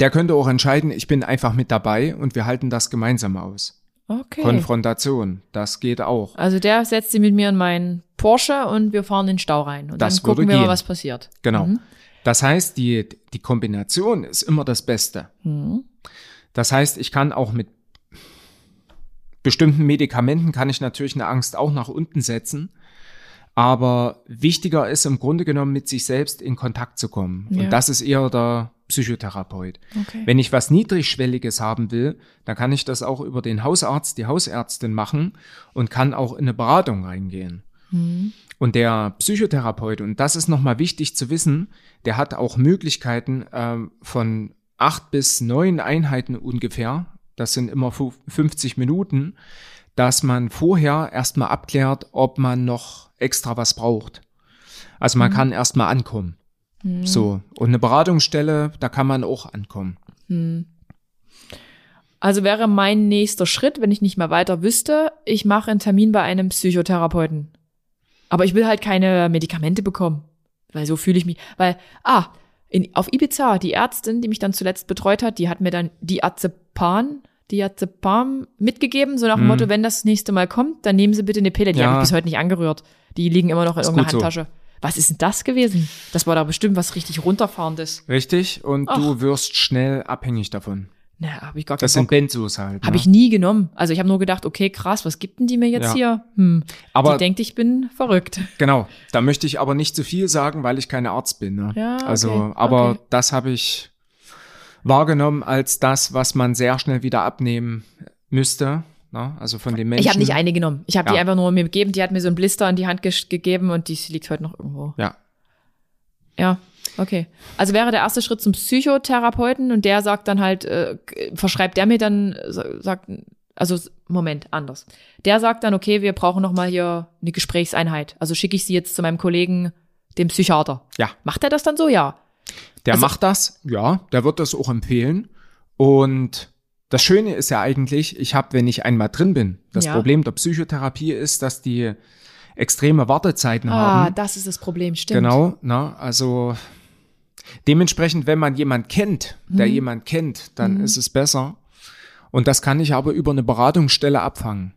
der könnte auch entscheiden, ich bin einfach mit dabei und wir halten das gemeinsam aus. Okay. Konfrontation, das geht auch. Also der setzt sich mit mir in meinen Porsche und wir fahren in den Stau rein. Und Das dann gucken wir mal, gehen. was passiert. Genau. Mhm. Das heißt, die, die Kombination ist immer das Beste. Mhm. Das heißt, ich kann auch mit bestimmten Medikamenten kann ich natürlich eine Angst auch nach unten setzen. Aber wichtiger ist im Grunde genommen mit sich selbst in Kontakt zu kommen. Ja. Und das ist eher der Psychotherapeut. Okay. Wenn ich was Niedrigschwelliges haben will, dann kann ich das auch über den Hausarzt, die Hausärztin machen und kann auch in eine Beratung reingehen. Mhm. Und der Psychotherapeut, und das ist nochmal wichtig zu wissen, der hat auch Möglichkeiten ähm, von acht bis neun Einheiten ungefähr, das sind immer fu- 50 Minuten, dass man vorher erstmal abklärt, ob man noch extra was braucht. Also man kann erstmal ankommen. So. Und eine Beratungsstelle, da kann man auch ankommen. Also wäre mein nächster Schritt, wenn ich nicht mehr weiter wüsste, ich mache einen Termin bei einem Psychotherapeuten. Aber ich will halt keine Medikamente bekommen. Weil so fühle ich mich. Weil, ah, in, auf Ibiza, die Ärztin, die mich dann zuletzt betreut hat, die hat mir dann Diazepam, Diazepam mitgegeben, so nach dem Mhm. Motto, wenn das nächste Mal kommt, dann nehmen Sie bitte eine Pille. Die Ja. habe ich bis heute nicht angerührt. Die liegen immer noch in Ist irgendeiner gut so. Was ist denn das gewesen? Das war da bestimmt was richtig runterfahrendes. Richtig? Und Ach. du wirst schnell abhängig davon. Na, habe ich gar Das sind Bock. Benzos halt. Habe ne? ich nie genommen. Also ich habe nur gedacht, okay, krass, was gibt denn die mir jetzt Ja. hier? Hm. Aber die denkt, ich bin verrückt. Genau, da möchte ich aber nicht zu viel sagen, weil ich keine Arzt bin. Ne? Ja, okay, also, aber okay. das habe ich wahrgenommen als das, was man sehr schnell wieder abnehmen müsste. Ne? Also von den Menschen. Ich habe nicht eine genommen. Ich habe die Ja. einfach nur mir gegeben. Die hat mir so einen Blister in die Hand ge gegeben und die liegt heute noch irgendwo. Ja, Ja, okay. Also wäre der erste Schritt zum Psychotherapeuten und der sagt dann halt, äh, verschreibt der mir dann, sagt, also Moment, anders. Der sagt dann, okay, wir brauchen noch mal hier eine Gesprächseinheit. Also schicke ich sie jetzt zu meinem Kollegen, dem Psychiater. ja. Macht er das dann so? Ja. Der Also- macht das, ja, der wird das auch empfehlen. Und das Schöne ist ja eigentlich, ich habe, wenn ich einmal drin bin, das Ja. Problem der Psychotherapie ist, dass die extreme Wartezeiten Ah, haben. das ist das Problem, stimmt. Genau, na, also dementsprechend, wenn man jemand kennt, der Mhm. jemand kennt, dann ist es besser. Und das kann ich aber über eine Beratungsstelle abfangen.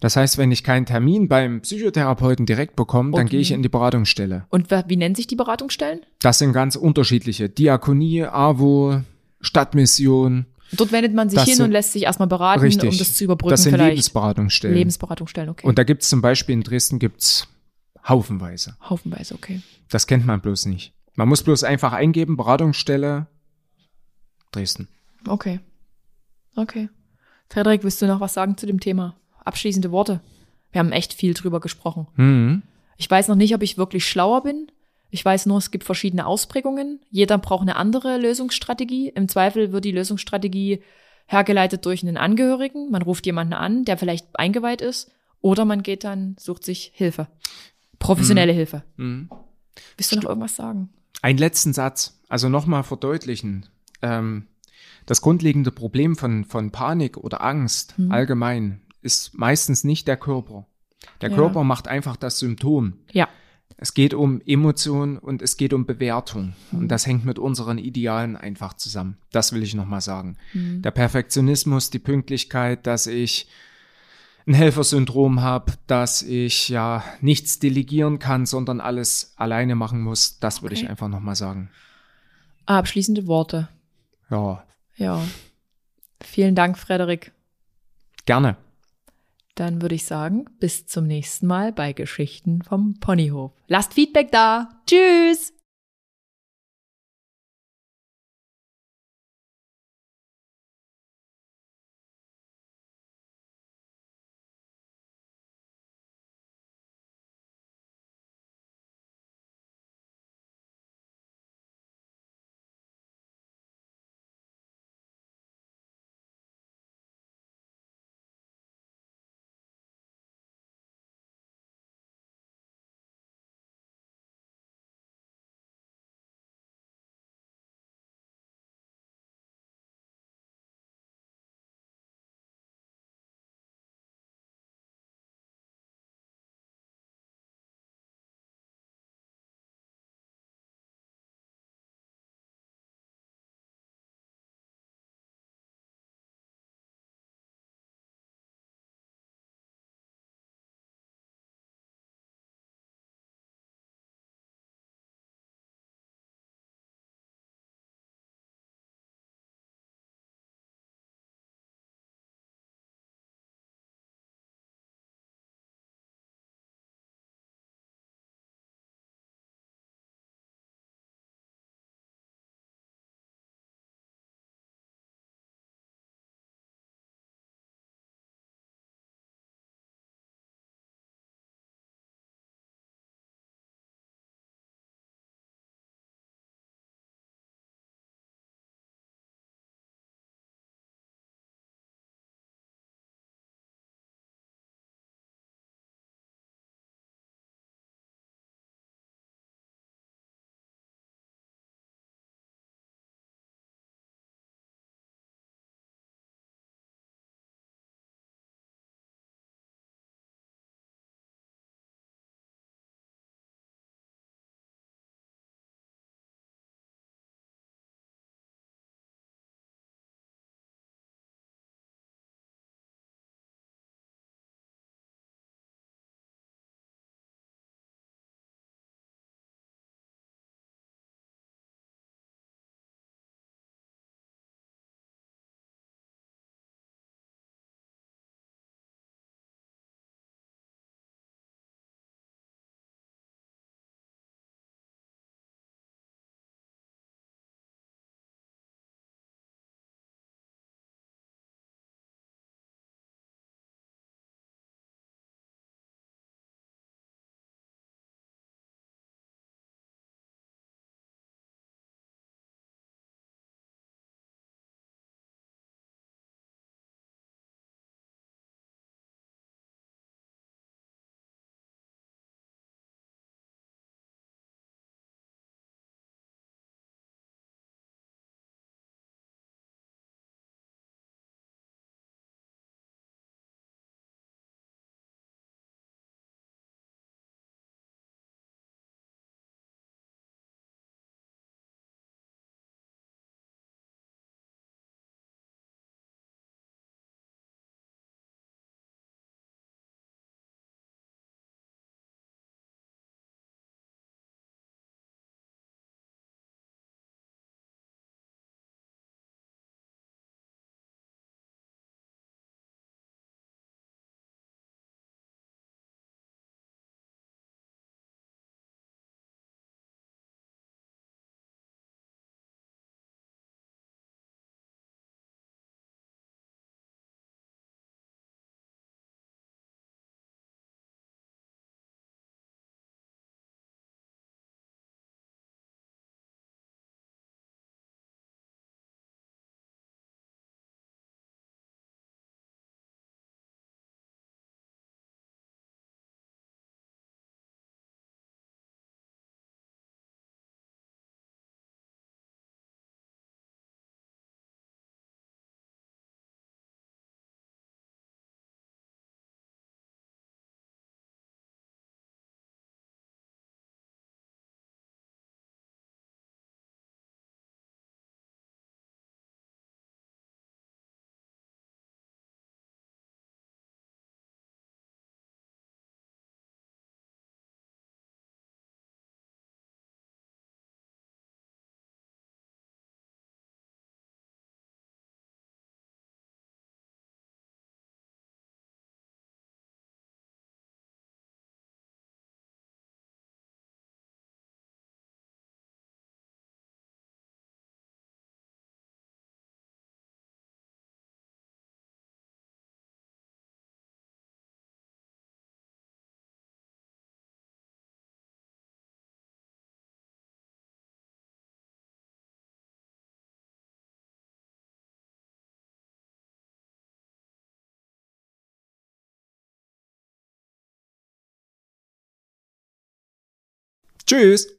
Das heißt, wenn ich keinen Termin beim Psychotherapeuten direkt bekomme, dann Okay. gehe ich in die Beratungsstelle. Und wie nennen sich die Beratungsstellen? Das sind ganz unterschiedliche. Diakonie, AWO, Stadtmission. Dort wendet man sich Das hin und lässt sich erstmal beraten, Richtig. um das zu überbrücken Das sind vielleicht. Lebensberatungsstellen. Lebensberatungsstellen, okay. Und da gibt's zum Beispiel in Dresden gibt's haufenweise. Haufenweise, okay. Das kennt man bloß nicht. Man muss bloß einfach eingeben, Beratungsstelle Dresden. Okay. Okay. Frederik, willst du noch was sagen zu dem Thema? Abschließende Worte. Wir haben echt viel drüber gesprochen. Mhm. Ich weiß noch nicht, ob ich wirklich schlauer bin. Ich weiß nur, es gibt verschiedene Ausprägungen. Jeder braucht eine andere Lösungsstrategie. Im Zweifel wird die Lösungsstrategie hergeleitet durch einen Angehörigen. Man ruft jemanden an, der vielleicht eingeweiht ist. Oder man geht dann, sucht sich Hilfe. Professionelle Hilfe. Mhm. Willst du noch irgendwas sagen? Einen letzten Satz, also nochmal verdeutlichen. Ähm, das grundlegende Problem von, von Panik oder Angst Mhm. allgemein ist meistens nicht der Körper. Der Ja. Körper macht einfach das Symptom. Ja. Es geht um Emotionen und es geht um Bewertung. Und das hängt mit unseren Idealen einfach zusammen. Das will ich nochmal sagen. Mhm. Der Perfektionismus, die Pünktlichkeit, dass ich ein Helfersyndrom habe, dass ich ja nichts delegieren kann, sondern alles alleine machen muss, das würde ich einfach nochmal sagen. Abschließende Worte. Ja, Ja. Vielen Dank, Frederik. Gerne. Dann würde ich sagen, bis zum nächsten Mal bei Geschichten vom Ponyhof. Lasst Feedback da. Tschüss! Tschüss.